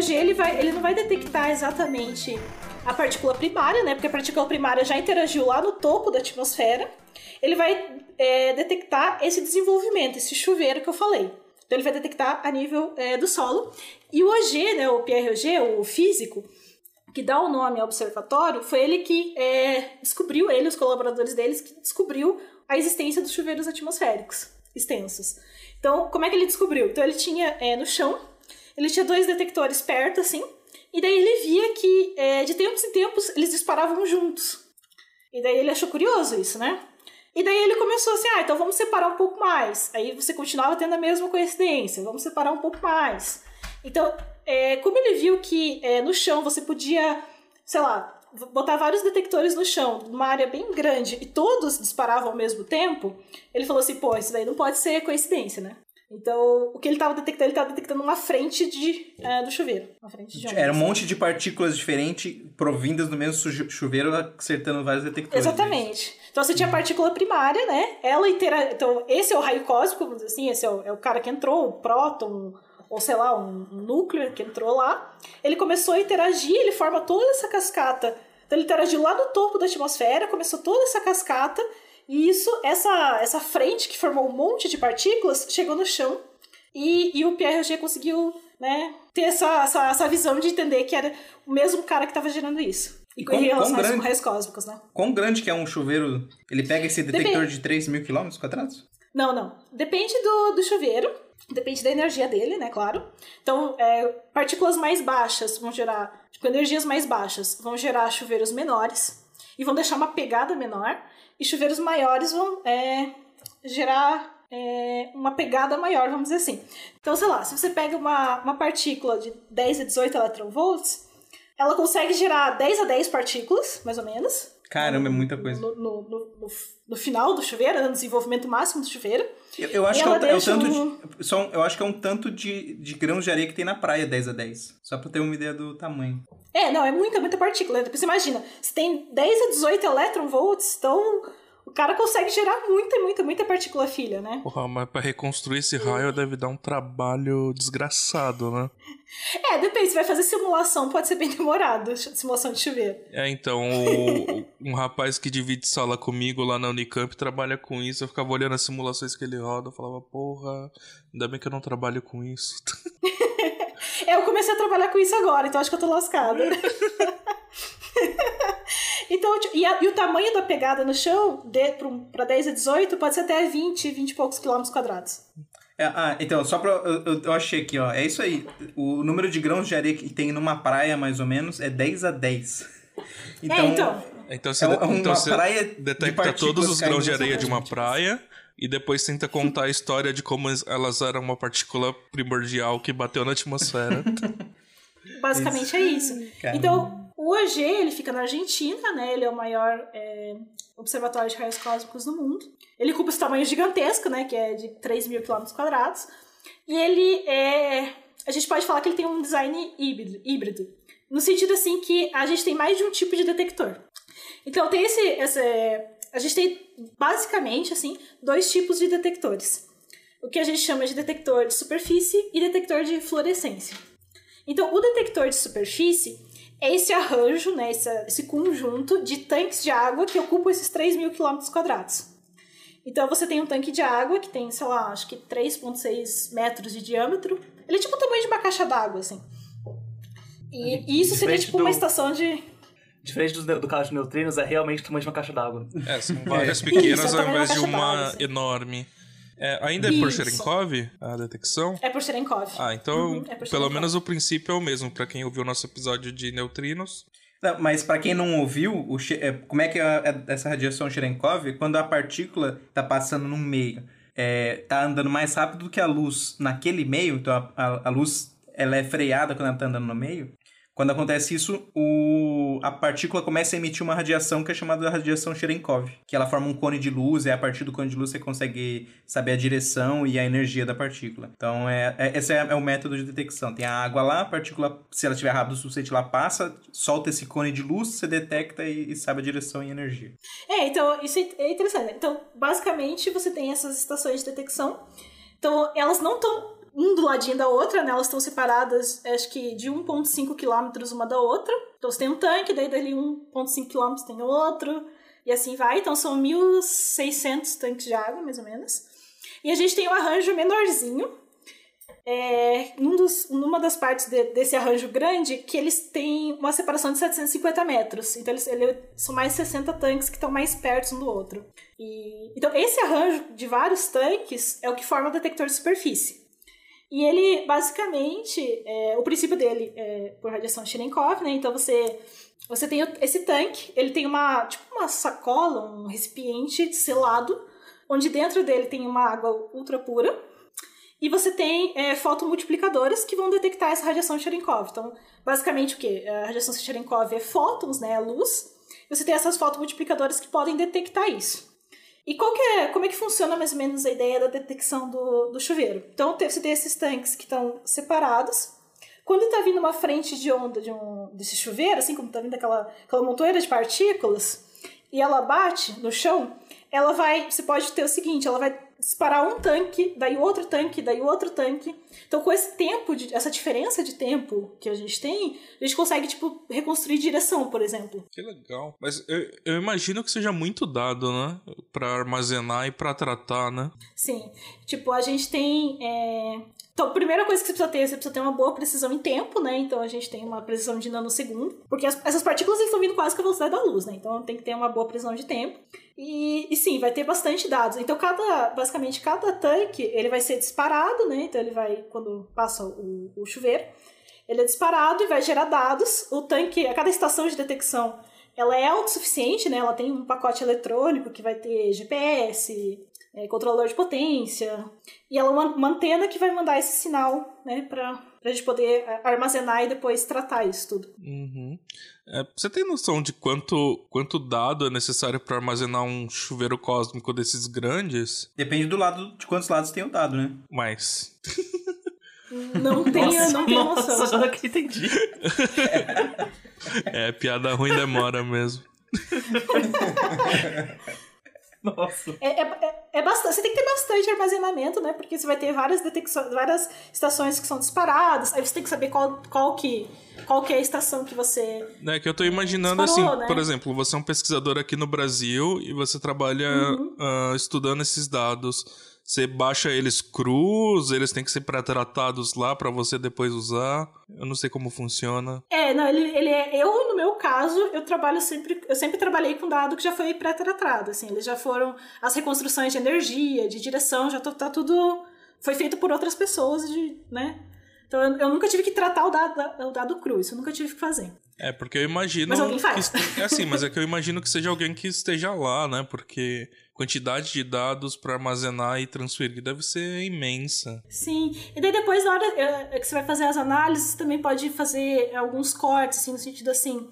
Hoje ele, vai, ele não vai detectar exatamente a partícula primária, né? Porque a partícula primária já interagiu lá no topo da atmosfera. Ele vai é, detectar esse desenvolvimento, esse chuveiro que eu falei. Então, ele vai detectar a nível é, do solo. E o OG, né, o Pierre OG, o físico, que dá o nome ao observatório, foi ele que é, descobriu, ele os colaboradores deles, que descobriu a existência dos chuveiros atmosféricos extensos. Então, como é que ele descobriu? Então, ele tinha é, no chão, ele tinha dois detectores perto, assim, e daí ele via que é, de tempos em tempos eles disparavam juntos. E daí ele achou curioso isso, né? E daí ele começou assim, ah, então vamos separar um pouco mais. Aí você continuava tendo a mesma coincidência, vamos separar um pouco mais. Então, é, como ele viu que é, no chão você podia, sei lá, botar vários detectores no chão, numa área bem grande, e todos disparavam ao mesmo tempo, ele falou assim, pô, isso daí não pode ser coincidência, né? Então, o que ele estava detectando, ele estava detectando uma frente de, é, do chuveiro. Uma frente de Era um monte de partículas diferentes provindas do mesmo chuveiro, acertando vários detectores. Exatamente. Então, você tinha a partícula primária, né? Ela inteira... Então, esse é o raio cósmico, assim, esse é o, é o cara que entrou, o próton, ou sei lá, um núcleo que entrou lá. Ele começou a interagir, ele forma toda essa cascata. Então, ele interagiu lá no topo da atmosfera, começou toda essa cascata e isso, essa, essa frente que formou um monte de partículas, chegou no chão e, e o Pierre Roger conseguiu né, ter essa, essa, essa visão de entender que era o mesmo cara que estava gerando isso. E com, relação grande, com raios cósmicos, né? Quão grande que é um chuveiro? Ele pega esse detector Depende. de 3 mil quilômetros quadrados? Não, não. Depende do, do chuveiro, depende da energia dele, né, claro. Então, é, partículas mais baixas vão gerar, tipo, energias mais baixas vão gerar chuveiros menores e vão deixar uma pegada menor e chuveiros maiores vão é, gerar é, uma pegada maior, vamos dizer assim. Então, sei lá, se você pega uma, uma partícula de 10 a 18 eletronvolts, ela consegue gerar 10 a 10 partículas, mais ou menos. Caramba, é muita coisa. No, no, no, no final do chuveiro, no desenvolvimento máximo do chuveiro. Eu, eu acho que é, é o tanto um... de. Só, eu acho que é um tanto de, de grãos de areia que tem na praia 10 a 10. Só pra ter uma ideia do tamanho. É, não, é muita, muita partícula. Você imagina, se tem 10 a 18 electronvolts, então o cara consegue gerar muita, muita, muita partícula filha, né? Porra, mas pra reconstruir esse raio deve dar um trabalho desgraçado, né? É, depende. Se vai fazer simulação, pode ser bem demorado. Simulação de chuveiro. É, então, o, um rapaz que divide sala comigo lá na Unicamp trabalha com isso. Eu ficava olhando as simulações que ele roda. Eu falava, porra, ainda bem que eu não trabalho com isso. É, eu comecei a trabalhar com isso agora, então acho que eu tô lascada. então, e, a, e, o tamanho da pegada no chão, para 10 a 18, pode ser até 20, 20 e poucos quilômetros quadrados. É, ah, então, só pra. Eu, eu, achei aqui, ó. É isso aí. O número de grãos de areia que tem numa praia, mais ou menos, é 10 a 10. Então. É, então. Então você, é então você detecta todos os grãos de areia de uma praia e depois tenta contar a história de como elas eram uma partícula primordial que bateu na atmosfera. Basicamente isso. é isso. Caramba. Então, o EG, ele fica na Argentina, né? Ele é o maior é, observatório de raios cósmicos do mundo. Ele ocupa esse tamanho gigantesco, né? Que é de 3 mil quilômetros quadrados. E ele é... A gente pode falar que ele tem um design híbrido. No sentido, assim, que a gente tem mais de um tipo de detector. Então, tem esse, esse a gente tem basicamente assim dois tipos de detectores. O que a gente chama de detector de superfície e detector de fluorescência. Então, o detector de superfície esse arranjo, né, esse, esse conjunto de tanques de água que ocupam esses 3 mil quilômetros quadrados. Então, você tem um tanque de água que tem, sei lá, acho que 3,6 metros de diâmetro. Ele é tipo o tamanho de uma caixa d'água, assim. E, e isso seria tipo do... uma estação de. Diferente do, do caso de neutrinos, é realmente o tamanho de uma caixa d'água. É, são várias pequenas Isso, ao invés de uma enorme. É, ainda é por Cherenkov a detecção? É por Cherenkov. Ah, então uhum, é pelo menos o princípio é o mesmo para quem ouviu o nosso episódio de neutrinos. Não, mas para quem não ouviu, o, é, como é que é, é essa radiação Cherenkov? Quando a partícula está passando no meio, é, tá andando mais rápido do que a luz naquele meio, então a, a, a luz ela é freada quando ela está andando no meio, quando acontece isso, o, a partícula começa a emitir uma radiação que é chamada radiação Cherenkov, que ela forma um cone de luz, e a partir do cone de luz você consegue saber a direção e a energia da partícula. Então, é, é esse é, é, o método de detecção. Tem a água lá, a partícula, se ela estiver rápido o suficiente, ela passa, solta esse cone de luz, você detecta e, e sabe a direção e a energia. É, então, isso é interessante. Então, basicamente, você tem essas estações de detecção. Então, elas não estão um do ladinho da outra, né? Elas estão separadas, acho que de 1,5 quilômetros uma da outra. Então você tem um tanque, daí dali 1,5 quilômetros tem outro, e assim vai. Então são 1.600 tanques de água, mais ou menos. E a gente tem um arranjo menorzinho, é, num dos, numa das partes de, desse arranjo grande, que eles têm uma separação de 750 metros. Então, eles, eles são mais 60 tanques que estão mais perto um do outro. E, então, esse arranjo de vários tanques é o que forma o detector de superfície. E ele, basicamente, é, o princípio dele é por radiação Cherenkov, né? Então você você tem esse tanque, ele tem uma tipo uma sacola, um recipiente selado, onde dentro dele tem uma água ultra pura. E você tem é, fotomultiplicadores que vão detectar essa radiação Cherenkov. Então, basicamente o que? A radiação Cherenkov é fótons, né? É luz. Você tem essas fotomultiplicadores que podem detectar isso. E qual é, como é que funciona mais ou menos a ideia da detecção do, do chuveiro? Então, você tem esses tanques que estão separados. Quando está vindo uma frente de onda de um, desse chuveiro, assim como está vindo aquela, aquela montoeira de partículas, e ela bate no chão, ela vai. Você pode ter o seguinte: ela vai disparar um tanque, daí outro tanque, daí outro tanque. Então, com esse tempo, de, essa diferença de tempo que a gente tem, a gente consegue, tipo, reconstruir direção, por exemplo. Que legal. Mas eu, eu imagino que seja muito dado, né? Pra armazenar e pra tratar, né? Sim. Tipo, a gente tem. É... Então, a primeira coisa que você precisa ter, você precisa ter uma boa precisão em tempo, né? Então, a gente tem uma precisão de nanosegundo, porque as, essas partículas estão vindo quase com a velocidade da luz, né? Então, tem que ter uma boa precisão de tempo. E, e, sim, vai ter bastante dados. Então, cada, basicamente, cada tanque, ele vai ser disparado, né? Então, ele vai, quando passa o, o chuveiro, ele é disparado e vai gerar dados. O tanque, a cada estação de detecção, ela é autossuficiente, né? Ela tem um pacote eletrônico que vai ter GPS, é, controlador de potência, e ela é uma antena que vai mandar esse sinal, né, para a gente poder é, armazenar e depois tratar isso tudo. Uhum. É, você tem noção de quanto, quanto dado é necessário para armazenar um chuveiro cósmico desses grandes? Depende do lado, de quantos lados tem o dado, né? Mais. Não tenho, nossa, não tenho noção. Nossa, que entendi. é, piada ruim demora mesmo. Nossa. É, é, é, é, bastante. Você tem que ter bastante armazenamento, né? Porque você vai ter várias detecções, várias estações que são disparadas. Aí você tem que saber qual, qual que. Qual que é a estação que você. É que eu tô imaginando disparou, assim, né? por exemplo, você é um pesquisador aqui no Brasil e você trabalha uhum. uh, estudando esses dados você baixa eles crus, eles têm que ser pré-tratados lá para você depois usar. Eu não sei como funciona. É, não, ele, ele é. Eu, no meu caso, eu trabalho sempre. Eu sempre trabalhei com dado que já foi pré-tratado. Assim, eles já foram. As reconstruções de energia, de direção, já tá, tá tudo. Foi feito por outras pessoas, de, né? Então eu, eu nunca tive que tratar o dado, o dado cru, isso eu nunca tive que fazer. É, porque eu imagino. Mas alguém faz. Que, é assim, mas é que eu imagino que seja alguém que esteja lá, né? Porque quantidade de dados para armazenar e transferir deve ser imensa. Sim, e daí depois, na hora é, que você vai fazer as análises, também pode fazer alguns cortes, assim, no sentido assim.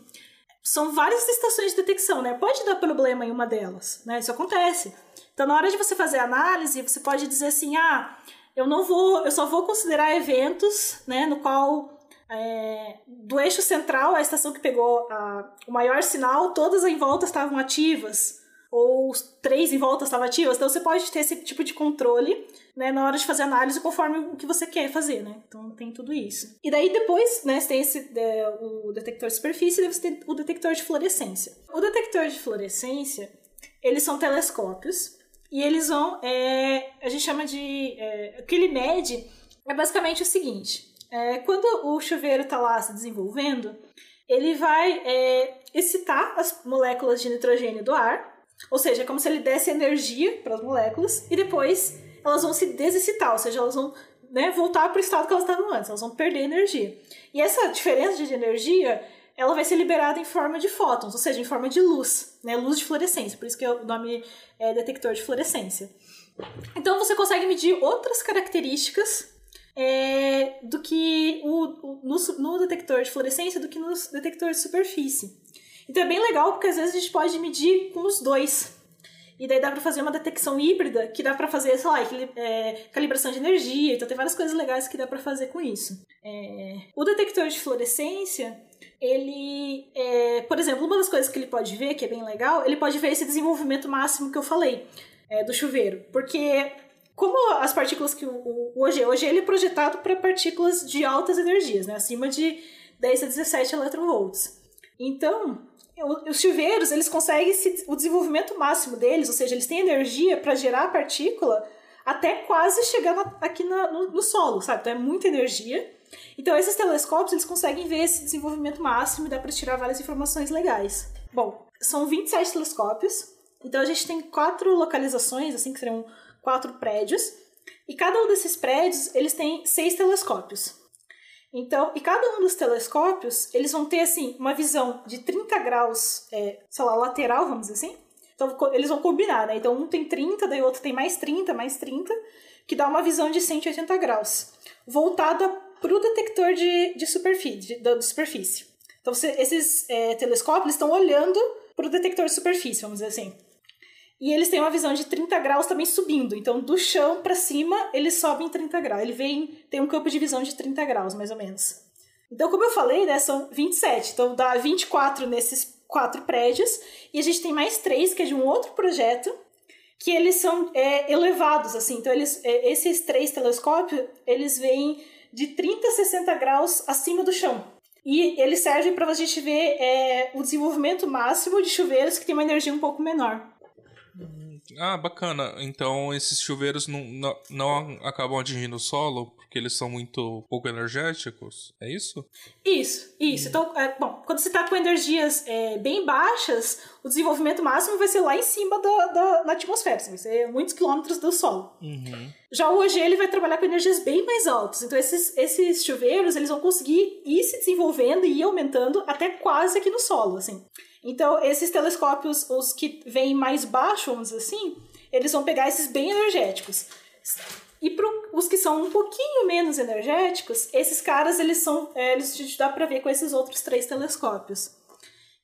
São várias estações de detecção, né? Pode dar problema em uma delas, né? Isso acontece. Então, na hora de você fazer a análise, você pode dizer assim: ah, eu não vou, eu só vou considerar eventos, né, no qual é, do eixo central, a estação que pegou a, o maior sinal, todas em volta estavam ativas ou três em volta estavam ativas. Então você pode ter esse tipo de controle né, na hora de fazer análise conforme o que você quer fazer, né? Então tem tudo isso. E daí depois, né, você tem esse, é, o detector de superfície e você tem o detector de fluorescência. O detector de fluorescência, eles são telescópios e eles vão, é, a gente chama de, é, o que ele mede é basicamente o seguinte, é, quando o chuveiro está lá se desenvolvendo, ele vai é, excitar as moléculas de nitrogênio do ar ou seja, é como se ele desse energia para as moléculas e depois elas vão se desexcitar, ou seja, elas vão né, voltar para o estado que elas estavam antes, elas vão perder energia. E essa diferença de energia, ela vai ser liberada em forma de fótons, ou seja, em forma de luz, né, luz de fluorescência, por isso que o nome é detector de fluorescência. Então você consegue medir outras características é, do que o, no, no, detector de fluorescência do que no detector de superfície. Então é bem legal porque às vezes a gente pode medir com os dois. E daí dá para fazer uma detecção híbrida, que dá para fazer, sei lá, é, calibração de energia. Então tem várias coisas legais que dá para fazer com isso. É, o detector de fluorescência, ele, é, por exemplo, uma das coisas que ele pode ver, que é bem legal, ele pode ver esse desenvolvimento máximo que eu falei é, do chuveiro. Porque como as partículas que o, o hoje, hoje ele é projetado para partículas de altas energias, né, acima de 10 a 17 electronvolts. Então, os chuveiros, eles conseguem o desenvolvimento máximo deles, ou seja, eles têm energia para gerar a partícula até quase chegar na, aqui na, no, no, solo, sabe? Então é muita energia. Então esses telescópios, eles conseguem ver esse desenvolvimento máximo e dá para tirar várias informações legais. Bom, são 27 telescópios. Então a gente tem quatro localizações, assim, que seriam quatro prédios. E cada um desses prédios, eles têm seis telescópios. Então, e cada um dos telescópios, eles vão ter, assim, uma visão de 30 graus, é, sei lá, lateral, vamos dizer assim. Então, eles vão combinar, né? Então, um tem 30, daí o outro tem mais 30, mais 30, que dá uma visão de 180 graus, voltada para o detector de, de superfície. De, de superfície. Então, você, esses é, telescópios estão olhando para o detector de superfície, vamos dizer assim. E eles têm uma visão de 30 graus também subindo. Então, do chão para cima, eles sobem 30 graus. Ele vem, tem um campo de visão de 30 graus, mais ou menos. Então, como eu falei, né, são 27. Então, dá 24 nesses quatro prédios. E a gente tem mais três, que é de um outro projeto, que eles são é, elevados, assim. Então, eles, é, esses três telescópios, eles vêm de 30 a 60 graus acima do chão. E eles servem para a gente ver é, o desenvolvimento máximo de chuveiros que tem uma energia um pouco menor. Ah, bacana. Então esses chuveiros não, não, não acabam atingindo o solo porque eles são muito pouco energéticos? É isso? Isso, isso. Hum. Então, é, bom, quando você está com energias é, bem baixas, o desenvolvimento máximo vai ser lá em cima da, da, da atmosfera, vai ser muitos quilômetros do solo. Uhum. Já o OG ele vai trabalhar com energias bem mais altas. Então, esses, esses chuveiros eles vão conseguir ir se desenvolvendo e ir aumentando até quase aqui no solo, assim. Então, esses telescópios, os que vêm mais baixo, vamos dizer assim, eles vão pegar esses bem energéticos. E para os que são um pouquinho menos energéticos, esses caras, eles são, é, eles dá para ver com esses outros três telescópios.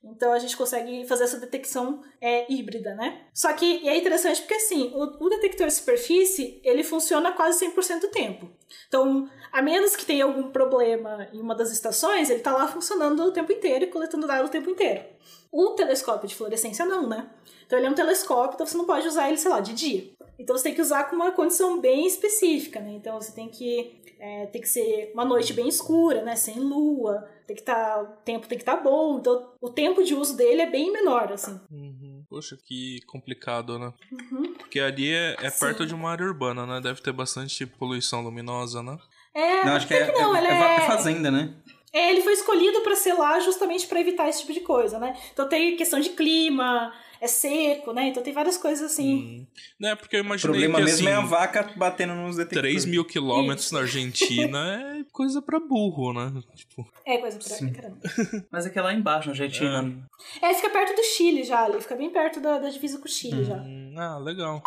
Então a gente consegue fazer essa detecção é, híbrida, né? Só que é interessante porque assim, o, o detector de superfície, ele funciona quase 100% do tempo. Então, a menos que tenha algum problema em uma das estações, ele está lá funcionando o tempo inteiro e coletando dados o tempo inteiro. O telescópio de fluorescência não, né? Então ele é um telescópio, então você não pode usar ele, sei lá, de dia. Então você tem que usar com uma condição bem específica, né? Então você tem que é, tem que ser uma noite bem escura, né? Sem lua, tem que estar. Tá, o tempo tem que estar tá bom. Então o tempo de uso dele é bem menor, assim. Uhum. Poxa, que complicado, né? Uhum. Porque ali é, é perto de uma área urbana, né? Deve ter bastante poluição luminosa, né? É, não, acho que é, que não, é, é, é fazenda, né? É, ele foi escolhido para ser lá justamente para evitar esse tipo de coisa, né? Então tem questão de clima, é seco, né? Então tem várias coisas assim. Hum. Não é porque eu imaginei O problema que, mesmo assim, é a vaca batendo nos detectores. 3 mil quilômetros na Argentina é coisa pra burro, né? Tipo... É coisa pra Sim. caramba. Mas é que é lá embaixo na Argentina. É. é, fica perto do Chile já ali. Fica bem perto da, da divisa com o Chile hum. já. Ah, legal.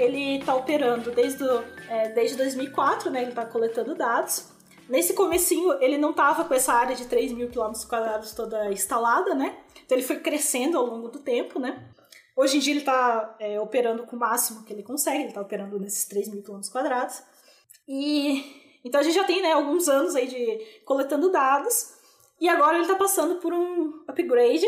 Ele está operando desde, é, desde 2004, né? Ele está coletando dados. Nesse comecinho, ele não estava com essa área de 3 mil quilômetros quadrados toda instalada, né? Então ele foi crescendo ao longo do tempo, né? Hoje em dia ele está é, operando com o máximo que ele consegue, ele está operando nesses 3 mil quilômetros quadrados. E então a gente já tem né, alguns anos aí de coletando dados. E agora ele está passando por um upgrade,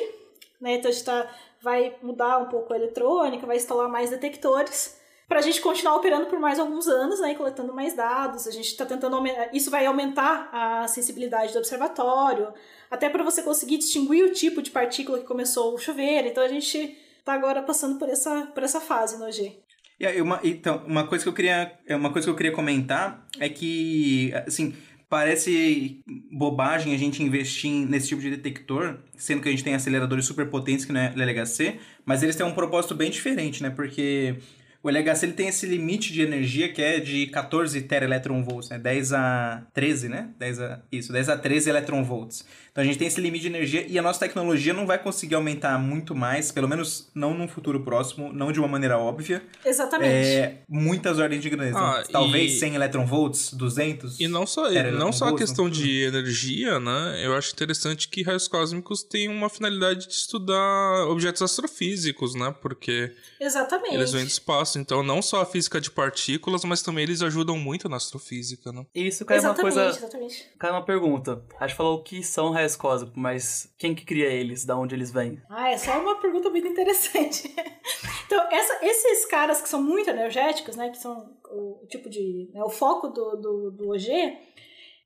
né? Então a gente está vai mudar um pouco a eletrônica, vai instalar mais detectores para a gente continuar operando por mais alguns anos, né, coletando mais dados. A gente está tentando isso vai aumentar a sensibilidade do observatório, até para você conseguir distinguir o tipo de partícula que começou a chover. Então a gente está agora passando por essa, por essa fase no OG. E uma, então, uma coisa que eu queria, é uma coisa que eu queria comentar é que, assim, parece bobagem a gente investir nesse tipo de detector, sendo que a gente tem aceleradores super potentes que não é LHC, mas eles têm um propósito bem diferente, né? Porque o LHC ele tem esse limite de energia que é de 14 teraelectronvolts, né? 10 a 13, né? 10 a, isso, 10 a 13 electronvolts. Então a gente tem esse limite de energia e a nossa tecnologia não vai conseguir aumentar muito mais, pelo menos não num futuro próximo, não de uma maneira óbvia. Exatamente. É, muitas ordens de grandeza. Ah, Talvez e... 100 electronvolts, 200. E não só, não só a questão de energia, né? Eu acho interessante que raios cósmicos têm uma finalidade de estudar objetos astrofísicos, né? Porque Exatamente. eles vêm do espaço. Então, não só a física de partículas, mas também eles ajudam muito na astrofísica, né? Isso cai uma coisa. Exatamente. Cai uma pergunta. A gente falou que são raios cósmicos, mas quem que cria eles? Da onde eles vêm? Ah, é uma pergunta muito interessante. então, essa, esses caras que são muito energéticos, né? Que são o, tipo de... Né, o foco do, do, do OG,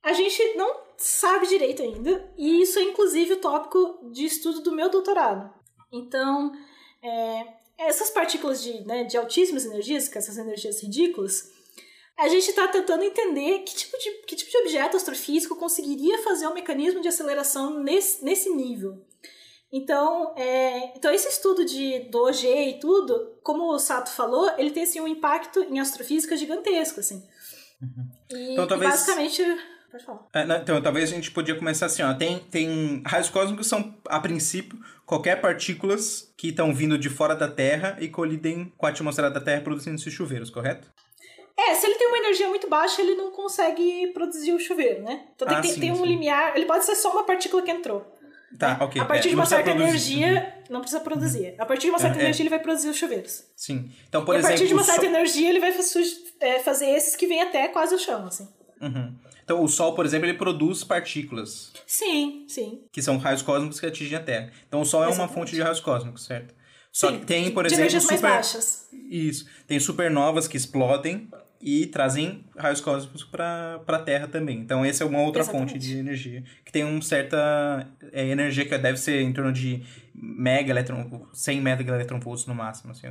a gente não sabe direito ainda. E isso é, inclusive, o tópico de estudo do meu doutorado. Então, é, essas partículas de, né, de altíssimas energias, que essas energias ridículas, a gente está tentando entender que tipo, de, que tipo de objeto astrofísico conseguiria fazer um mecanismo de aceleração nesse, nesse nível. Então, é, então esse estudo de, do OG e tudo, como o Sato falou, ele tem assim, um impacto em astrofísica gigantesco. Assim. Uhum. E, então, talvez... basicamente Pode falar. É, então, talvez a gente podia começar assim, ó. Tem, tem raios cósmicos são, a princípio, qualquer partículas que estão vindo de fora da Terra e colidem com a atmosfera da Terra produzindo esses chuveiros, correto? É, se ele tem uma energia muito baixa, ele não consegue produzir o chuveiro, né? Então tem, ah, sim, tem um sim. limiar. Ele pode ser só uma partícula que entrou. Tá, né? ok. A partir é, de uma certa energia, não precisa produzir. A partir de uma certa é, é. energia, ele vai produzir os chuveiros. Sim. Então, por e exemplo. A partir de uma certa so... energia, ele vai é, fazer esses que vêm até quase o chão, assim. Uhum. Então, o Sol, por exemplo, ele produz partículas. Sim, sim. Que são raios cósmicos que atingem a Terra. Então, o Sol é uma fonte de raios cósmicos, certo? Só sim, que tem, por de exemplo, super... mais baixas. Isso. Tem supernovas que explodem e trazem raios cósmicos para a Terra também. Então, essa é uma outra Exatamente. fonte de energia que tem uma certa é, energia que deve ser em torno de mega eletron, 100 mega eletronvolts no máximo, assim,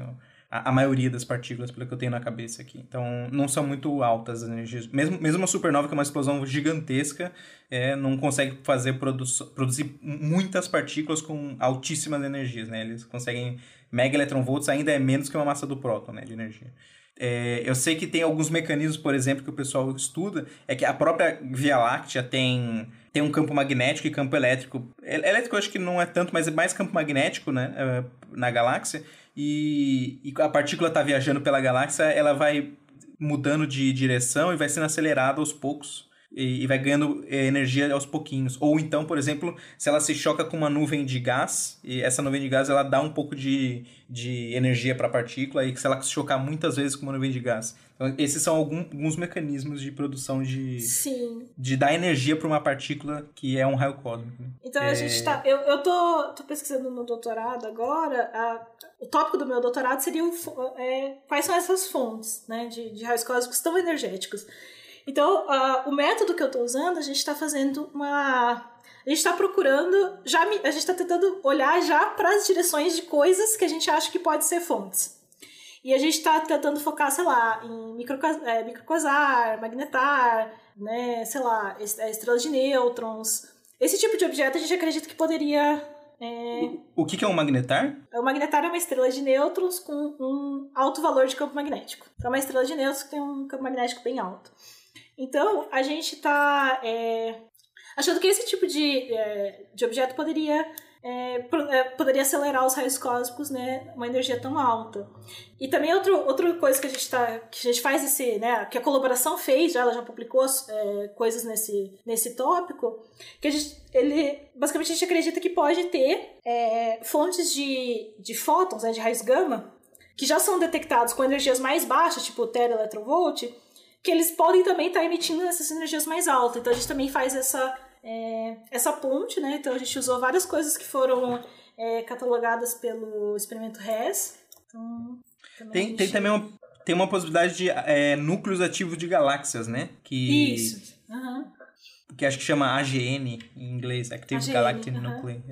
a, a, maioria das partículas, pelo que eu tenho na cabeça aqui. Então, não são muito altas as energias. Mesmo, mesmo uma supernova, que é uma explosão gigantesca, é, não consegue fazer produ produzir muitas partículas com altíssimas energias, né? Eles conseguem... Mega eletronvolts ainda é menos que uma massa do próton, né, de energia. É, eu sei que tem alguns mecanismos, por exemplo, que o pessoal estuda, é que a própria Via Láctea tem, tem um campo magnético e campo elétrico. Elétrico eu acho que não é tanto, mas é mais campo magnético, né, é, na galáxia e, e a partícula está viajando pela galáxia, ela vai mudando de direção e vai sendo acelerada aos poucos e, e vai ganhando é, energia aos pouquinhos. Ou então, por exemplo, se ela se choca com uma nuvem de gás, e essa nuvem de gás ela dá um pouco de, de energia para a partícula, e se ela se chocar muitas vezes com uma nuvem de gás. Então, esses são algum, alguns mecanismos de produção de. Sim. De dar energia para uma partícula que é um raio cósmico. Né? Então é... a gente tá. Eu, eu tô, tô pesquisando no doutorado agora. A, o tópico do meu doutorado seria o, é, quais são essas fontes né, de, de raios cósmicos tão energéticos. Então, uh, o método que eu estou usando, a gente está fazendo uma. A gente está procurando, já a gente está tentando olhar já para as direções de coisas que a gente acha que pode ser fontes. E a gente está tentando focar, sei lá, em micro, é, microcosar, magnetar, né, sei lá, é, estrelas de nêutrons. Esse tipo de objeto a gente acredita que poderia. É... O, o que, que é um magnetar? O magnetar é uma estrela de nêutrons com um alto valor de campo magnético. Então, é uma estrela de nêutrons que tem um campo magnético bem alto. Então, a gente está é, achando que esse tipo de, é, de objeto poderia, é, é, poderia acelerar os raios cósmicos, né, uma energia tão alta. E também outro, outra coisa que a gente tá, que a gente faz esse, né, que a colaboração fez, já ela já publicou é, coisas nesse, nesse tópico, que a gente, ele, basicamente a gente acredita que pode ter é, fontes de, de fótons, né, de raios gama, que já são detectados com energias mais baixas, tipo teraelectrovolt, que eles podem também estar tá emitindo essas energias mais altas. Então a gente também faz essa, é, essa ponte, né? Então a gente usou várias coisas que foram é, catalogadas pelo experimento RES. Então, também tem, gente... tem também uma, tem uma possibilidade de é, núcleos ativos de galáxias, né? Que, Isso. Uhum. Que acho que chama AGN em inglês, Active AGN, Galactic uhum. Nuclei.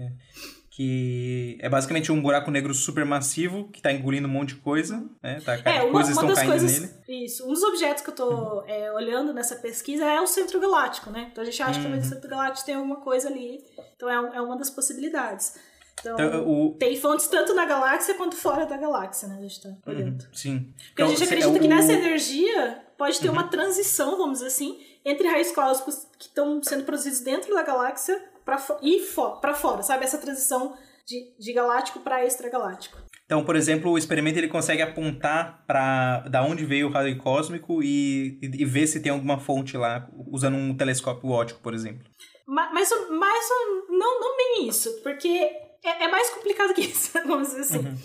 É que é basicamente um buraco negro supermassivo que está engolindo um monte de coisa, né? Tá, é, uma, coisas uma estão caindo coisas, nele. Isso. Um dos objetos que eu estou uhum. é, olhando nessa pesquisa é o centro galáctico, né? Então a gente acha uhum. que o centro galáctico tem alguma coisa ali. Então é, é uma das possibilidades. Então, então o... tem fontes tanto na galáxia quanto fora da galáxia, né? A gente está olhando. Uhum, sim. Porque então, a gente acredita é que nessa energia pode ter uma uhum. transição, vamos dizer assim, entre raios cósmicos que estão sendo produzidos dentro da galáxia para ir fo para fora, sabe? Essa transição de, de galáctico para extragaláctico. Então, por exemplo, o experimento ele consegue apontar para da onde veio o raio cósmico e, e, e, ver se tem alguma fonte lá, usando um telescópio óptico, por exemplo. Mas, mas, mas não, não bem isso, porque é, é, mais complicado que isso, vamos dizer assim. Uhum.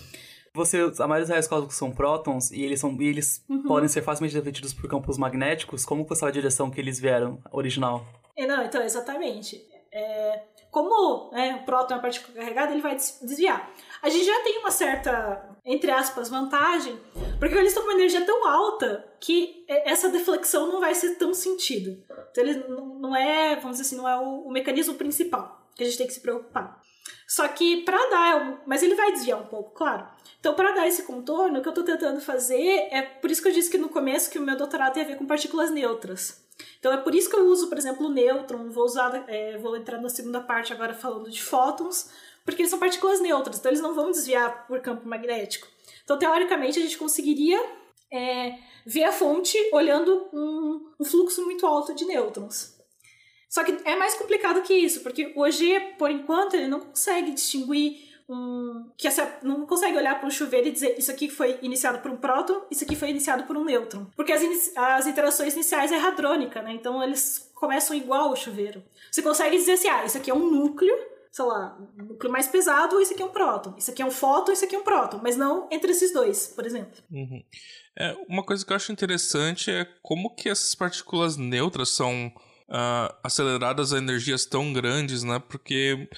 Você, a maioria dos raios cósmicos são prótons e eles, são, e eles uhum. podem ser facilmente defletidos por campos magnéticos. Como foi a direção que eles vieram original? É, não, então, exatamente. É, como né, o próton é uma partícula carregada, ele vai desviar. A gente já tem uma certa, entre aspas, vantagem, porque eles estão com uma energia tão alta que essa deflexão não vai ser tão sentido. Então ele não é, vamos dizer assim, não é o, o mecanismo principal que a gente tem que se preocupar. Só que para dar, mas ele vai desviar um pouco, claro. Então, para dar esse contorno, o que eu estou tentando fazer é por isso que eu disse que no começo que o meu doutorado tem a ver com partículas neutras. Então, é por isso que eu uso, por exemplo, o nêutron. Vou usar, é, vou entrar na segunda parte agora falando de fótons, porque eles são partículas neutras, então eles não vão desviar por campo magnético. Então, teoricamente, a gente conseguiria é, ver a fonte olhando um, um fluxo muito alto de nêutrons. Só que é mais complicado que isso, porque o OG, por enquanto, ele não consegue distinguir um. que essa, não consegue olhar para um chuveiro e dizer isso aqui foi iniciado por um próton, isso aqui foi iniciado por um nêutron. Porque as, as interações iniciais é hadrônica, né? Então eles começam igual o chuveiro. Você consegue dizer assim, ah, isso aqui é um núcleo, sei lá, um núcleo mais pesado, isso aqui é um próton. Isso aqui é um fóton, isso aqui é um próton. Mas não entre esses dois, por exemplo. Uhum. É, uma coisa que eu acho interessante é como que essas partículas neutras são uh, aceleradas a energias tão grandes, né? Porque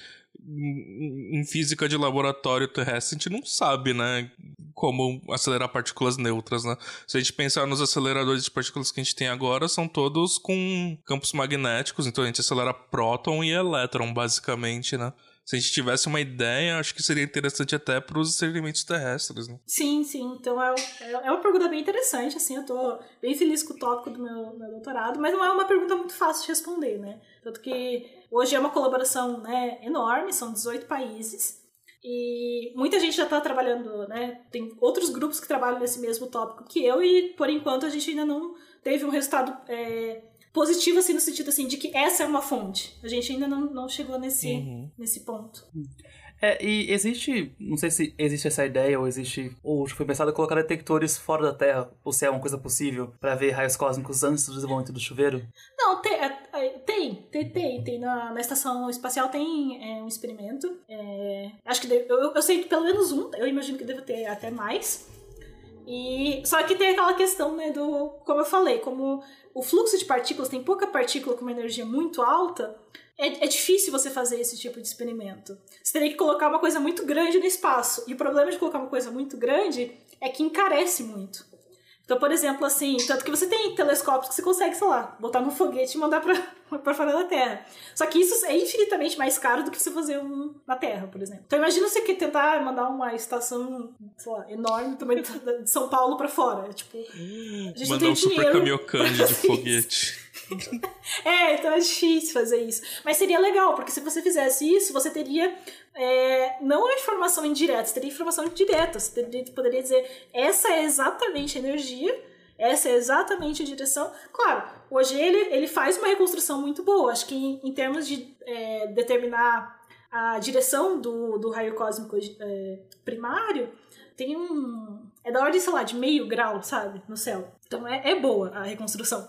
em física de laboratório terrestre a gente não sabe, né, como acelerar partículas neutras, né? Se a gente pensar nos aceleradores de partículas que a gente tem agora, são todos com campos magnéticos, então a gente acelera próton e elétron, basicamente, né? se a gente tivesse uma ideia, acho que seria interessante até para os experimentos terrestres, né? Sim, sim. Então é, é, é uma pergunta bem interessante, assim, eu tô bem feliz com o tópico do meu, meu doutorado, mas não é uma pergunta muito fácil de responder, né? Tanto que hoje é uma colaboração né, enorme, são 18 países, e muita gente já está trabalhando, né? Tem outros grupos que trabalham nesse mesmo tópico que eu, e por enquanto a gente ainda não teve um resultado é, positivo, assim, no sentido assim, de que essa é uma fonte. A gente ainda não, não chegou nesse, uhum. nesse ponto. É, e existe, não sei se existe essa ideia ou existe, ou foi pensado em colocar detectores fora da Terra, ou se é uma coisa possível, para ver raios cósmicos antes do desenvolvimento do chuveiro? Não, tem, é, é, tem, tem, tem, tem. Na, na estação espacial tem é, um experimento, é, acho que deve, eu, eu sei que pelo menos um, eu imagino que deve ter até mais, e só que tem aquela questão, né, do, como eu falei, como o fluxo de partículas tem pouca partícula com uma energia muito alta, é, é, difícil você fazer esse tipo de experimento. Você teria que colocar uma coisa muito grande no espaço. E o problema de colocar uma coisa muito grande é que encarece muito. Então, por exemplo, assim, tanto que você tem telescópios que você consegue, sei lá, botar num foguete e mandar para fora da Terra. Só que isso é infinitamente mais caro do que você fazer um na Terra, por exemplo. Então, imagina você que tentar mandar uma estação, sei lá, enorme também de São Paulo para fora. Tipo, a gente mandar não tem um dinheiro. super caminhocane de foguete. é, então é difícil fazer isso. Mas seria legal, porque se você fizesse isso, você teria é, não a informação indireta, você teria informação direta. Você teria, poderia dizer, essa é exatamente a energia, essa é exatamente a direção. Claro, hoje ele, ele faz uma reconstrução muito boa. Acho que em, em termos de é, determinar a direção do, do raio cósmico é, primário, tem um. É da ordem, sei lá, de meio grau, sabe? No céu. Então é, é boa a reconstrução.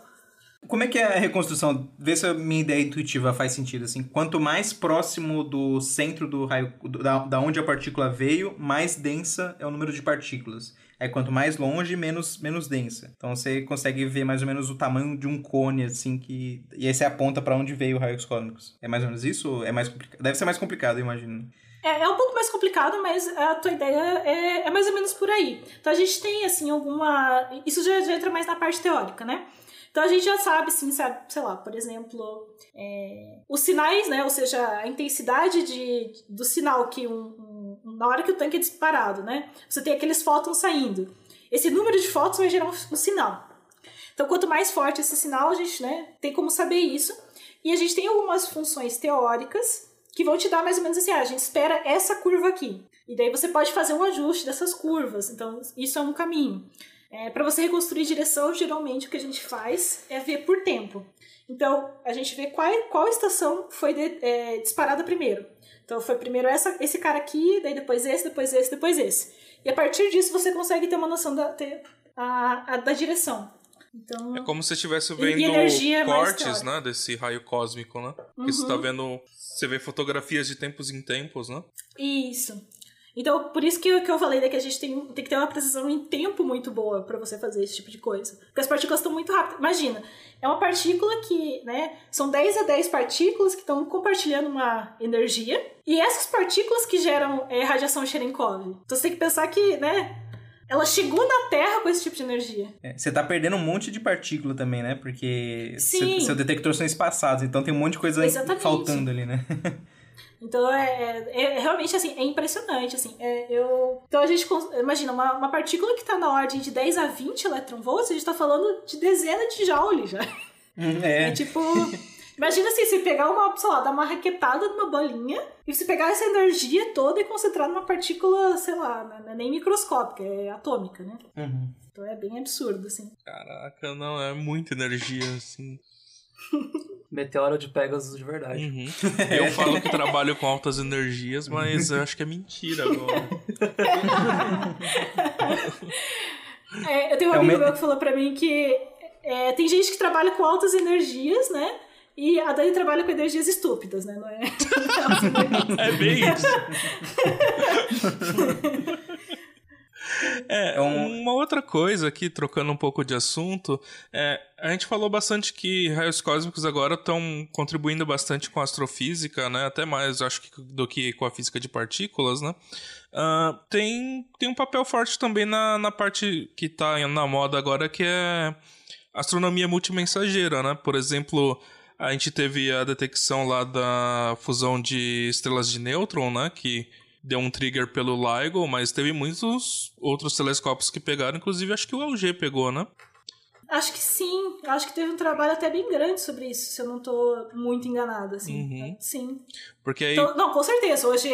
Como é que é a reconstrução? Vê se a minha ideia intuitiva faz sentido. Assim, quanto mais próximo do centro do raio, da, da onde a partícula veio, mais densa é o número de partículas. É quanto mais longe, menos, menos densa. Então você consegue ver mais ou menos o tamanho de um cone, assim, que. E aí você aponta para onde veio os raios cósmicos. É mais ou menos isso? É mais complicado? Deve ser mais complicado, eu imagino. É, é um pouco mais complicado, mas a tua ideia é, é mais ou menos por aí. Então a gente tem, assim, alguma. Isso já, já entra mais na parte teórica, né? Então a gente já sabe, assim, sabe, sei lá, por exemplo, é, os sinais, né? Ou seja, a intensidade de, do sinal que um, um, na hora que o tanque é disparado, né? Você tem aqueles fótons saindo. Esse número de fótons vai gerar um, um sinal. Então, quanto mais forte esse sinal, a gente né, tem como saber isso. E a gente tem algumas funções teóricas que vão te dar mais ou menos assim, ah, a gente espera essa curva aqui. E daí você pode fazer um ajuste dessas curvas. Então, isso é um caminho. É, para você reconstruir direção, geralmente o que a gente faz é ver por tempo. Então, a gente vê qual, qual estação foi de, é, disparada primeiro. Então, foi primeiro essa, esse cara aqui, daí depois esse, depois esse, depois esse. E a partir disso, você consegue ter uma noção da, ter, a, a, da direção. Então, é como se estivesse vendo cortes, né, desse raio cósmico, né? Uhum. você tá vendo, você vê fotografias de tempos em tempos, né? Isso. Então, por isso que, que eu falei né, que a gente tem, tem que ter uma precisão em tempo muito boa para você fazer esse tipo de coisa. Porque as partículas estão muito rápidas. Imagina, é uma partícula que, né, são 10 a 10 partículas que estão compartilhando uma energia. E essas partículas que geram é, radiação Cherenkov. Então você tem que pensar que, né, ela chegou na Terra com esse tipo de energia. É, você tá perdendo um monte de partícula também, né? Porque seu, seu detector são espaçados, então tem um monte de coisa Exatamente. faltando ali, né? Então é, é, é, realmente assim, é impressionante. Assim, é, eu, então a gente imagina uma, uma partícula que está na ordem de 10 a 20 eletronvolts, a gente está falando de dezenas de joules já. Hum, é. é tipo. Imagina assim, se pegar uma, sei lá, dar uma raquetada numa bolinha e se pegar essa energia toda e concentrar numa partícula, sei lá, não é nem microscópica, é atômica, né? Uhum. Então é bem absurdo, assim. Caraca, não, é muita energia, assim. Meteoro de Pegasus de verdade. Uhum. Eu falo que trabalho com altas energias, mas eu acho que é mentira agora. é, eu tenho um é amigo meu que falou pra mim que é, tem gente que trabalha com altas energias, né? E a Dani trabalha com energias estúpidas, né? Não é? é bem isso. É, é uma outra coisa aqui, trocando um pouco de assunto, é, a gente falou bastante que raios cósmicos agora estão contribuindo bastante com a astrofísica, né? Até mais, acho que, do que com a física de partículas, né? Uh, tem, tem um papel forte também na, na parte que está na moda agora, que é astronomia multimensageira, né? Por exemplo, a gente teve a detecção lá da fusão de estrelas de nêutron, né? Que deu um trigger pelo LIGO, mas teve muitos outros telescópios que pegaram, inclusive acho que o LG pegou, né? Acho que sim. Acho que teve um trabalho até bem grande sobre isso, se eu não tô muito enganada, assim. Uhum. Sim. Porque aí... Então, não, com certeza. Hoje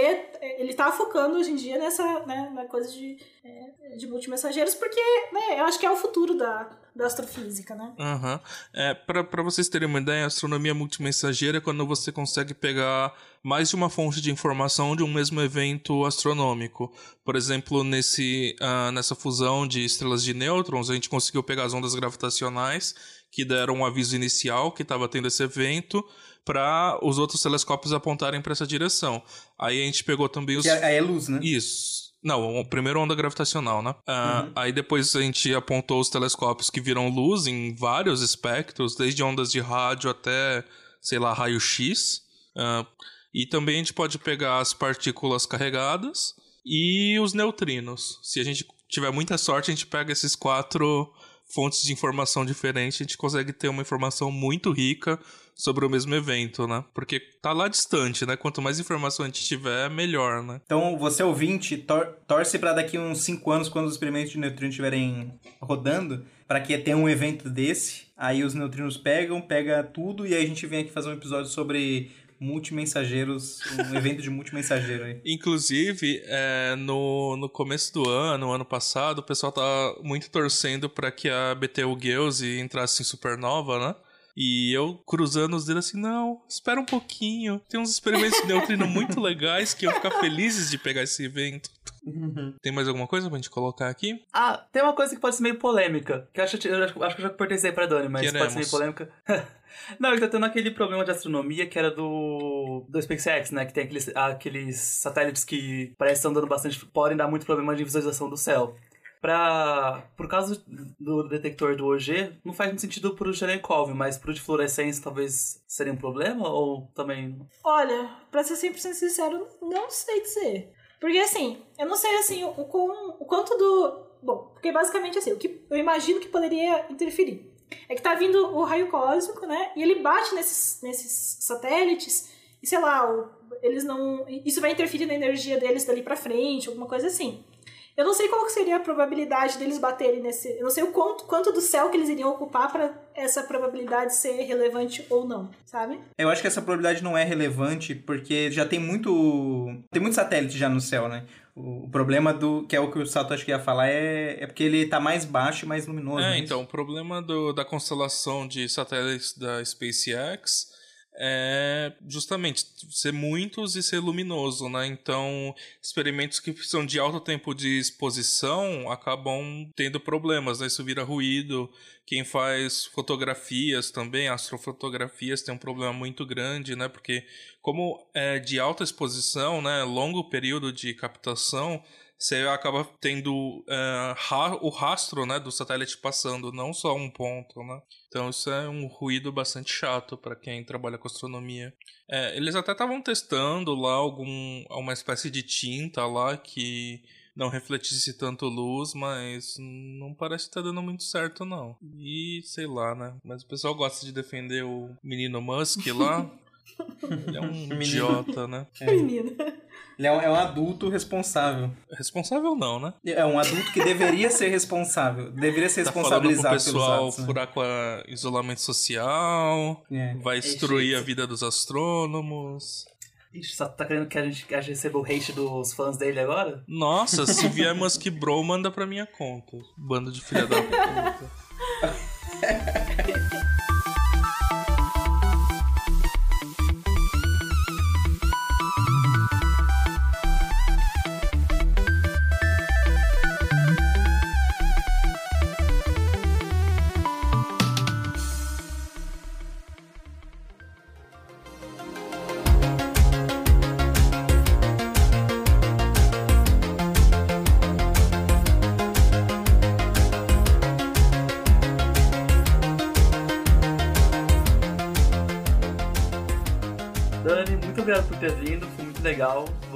ele tá focando hoje em dia nessa, né, na coisa de, é, de multimensageiros, porque né, eu acho que é o futuro da, da astrofísica, né? Uhum. É, para vocês terem uma ideia, a astronomia multimensageira é quando você consegue pegar mais de uma fonte de informação de um mesmo evento astronômico. Por exemplo, nesse, uh, nessa fusão de estrelas de nêutrons, a gente conseguiu pegar as ondas gravitacionais que deram um aviso inicial que estava tendo esse evento para os outros telescópios apontarem para essa direção. Aí a gente pegou também os. Que é, é luz, né? Isso. Não, primeiro onda gravitacional, né? Uh, uhum. Aí depois a gente apontou os telescópios que viram luz em vários espectros, desde ondas de rádio até, sei lá, raio-x. Uh, e também a gente pode pegar as partículas carregadas e os neutrinos. Se a gente tiver muita sorte, a gente pega esses quatro fontes de informação diferentes, a gente consegue ter uma informação muito rica sobre o mesmo evento, né? Porque tá lá distante, né? Quanto mais informação a gente tiver, melhor, né? Então, você ouvinte, tor torce para daqui uns 5 anos, quando os experimentos de neutrino estiverem rodando, para que tenha um evento desse. Aí os neutrinos pegam, pega tudo e aí a gente vem aqui fazer um episódio sobre multimensageiros, um evento de multimensageiro aí. Inclusive, é, no, no começo do ano, ano passado, o pessoal tá muito torcendo para que a BTU Geuze entrasse em supernova, né? E eu cruzando os dedos assim, não, espera um pouquinho. Tem uns experimentos de neutrino muito legais que eu ficar felizes de pegar esse evento. Uhum. Tem mais alguma coisa pra gente colocar aqui? Ah, tem uma coisa que pode ser meio polêmica. Que eu acho, eu acho, acho que eu já pertencei pra Dani, mas Queremos. pode ser meio polêmica. Não, ele tá tendo aquele problema de astronomia que era do, do SpaceX, né? Que tem aqueles, aqueles satélites que parecem estar dando bastante. podem dar muito problema de visualização do céu. Pra, por causa do detector do OG, não faz muito sentido pro Cherenkov, mas pro de fluorescência talvez seria um problema ou também. Olha, pra ser 100% sincero, não sei dizer. Porque assim, eu não sei assim o, o, o quanto do. Bom, porque basicamente assim, o que eu imagino que poderia interferir. É que tá vindo o raio cósmico, né? E ele bate nesses, nesses satélites, e sei lá, eles não. Isso vai interferir na energia deles dali pra frente, alguma coisa assim. Eu não sei qual seria a probabilidade deles baterem nesse. Eu não sei o quanto, quanto do céu que eles iriam ocupar para essa probabilidade ser relevante ou não, sabe? Eu acho que essa probabilidade não é relevante porque já tem muito. Tem muito satélite já no céu, né? O problema do. que é o que o Sato acho que ia falar, é, é porque ele tá mais baixo e mais luminoso. É, é então, o problema do, da constelação de satélites da SpaceX é justamente ser muitos e ser luminoso, né? Então, experimentos que precisam de alto tempo de exposição acabam tendo problemas, né? Isso vira ruído. Quem faz fotografias também, astrofotografias, tem um problema muito grande, né? Porque como é de alta exposição, né? Longo período de captação, você acaba tendo uh, ra o rastro né, do satélite passando, não só um ponto, né? Então isso é um ruído bastante chato para quem trabalha com astronomia. É, eles até estavam testando lá algum, uma espécie de tinta lá que não refletisse tanto luz, mas não parece estar tá dando muito certo não. E sei lá, né? Mas o pessoal gosta de defender o menino Musk lá. Ele é um idiota, né? É. Menino. Ele é um, é um, adulto responsável. Responsável não, né? É um adulto que deveria ser responsável. Deveria ser tá responsabilizado pelos pessoal atos, né? furar com isolamento social, é. vai destruir a vida dos astrônomos. Ixi, só tá querendo que a gente, que a gente receba o hate dos fãs dele agora? Nossa, se vier Musk Bro, manda pra minha conta. Bando de filha da puta.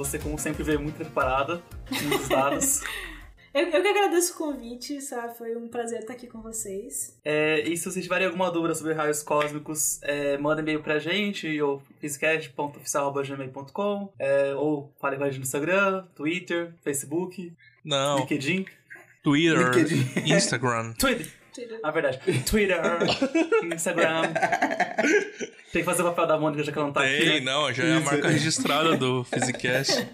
Você, como sempre, veio muito preparada, muitos dados. Eu, eu que agradeço o convite, sabe? Foi um prazer estar aqui com vocês. É, e se vocês tiverem alguma dúvida sobre raios cósmicos, é, manda e-mail pra gente, ou physicast.oficial.gmail.com, é, ou fale com a gente no Instagram, Twitter, Facebook, Não. LinkedIn. Twitter, LinkedIn. Instagram. Twitter. Twitter. Ah, verdade. Twitter, Instagram. Tem que fazer o papel da Mônica já que ela não tá Tem, aqui. Tem, né? não, já é a marca registrada do Physicast.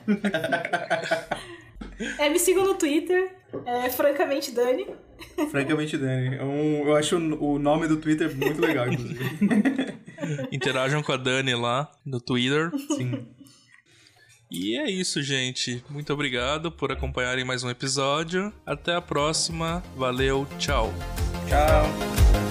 É, me sigam no Twitter, é Francamente Dani. Francamente Dani. É um, eu acho o nome do Twitter muito legal, inclusive. Interajam com a Dani lá no Twitter. Sim. E é isso, gente. Muito obrigado por acompanharem mais um episódio. Até a próxima. Valeu, tchau. Tchau.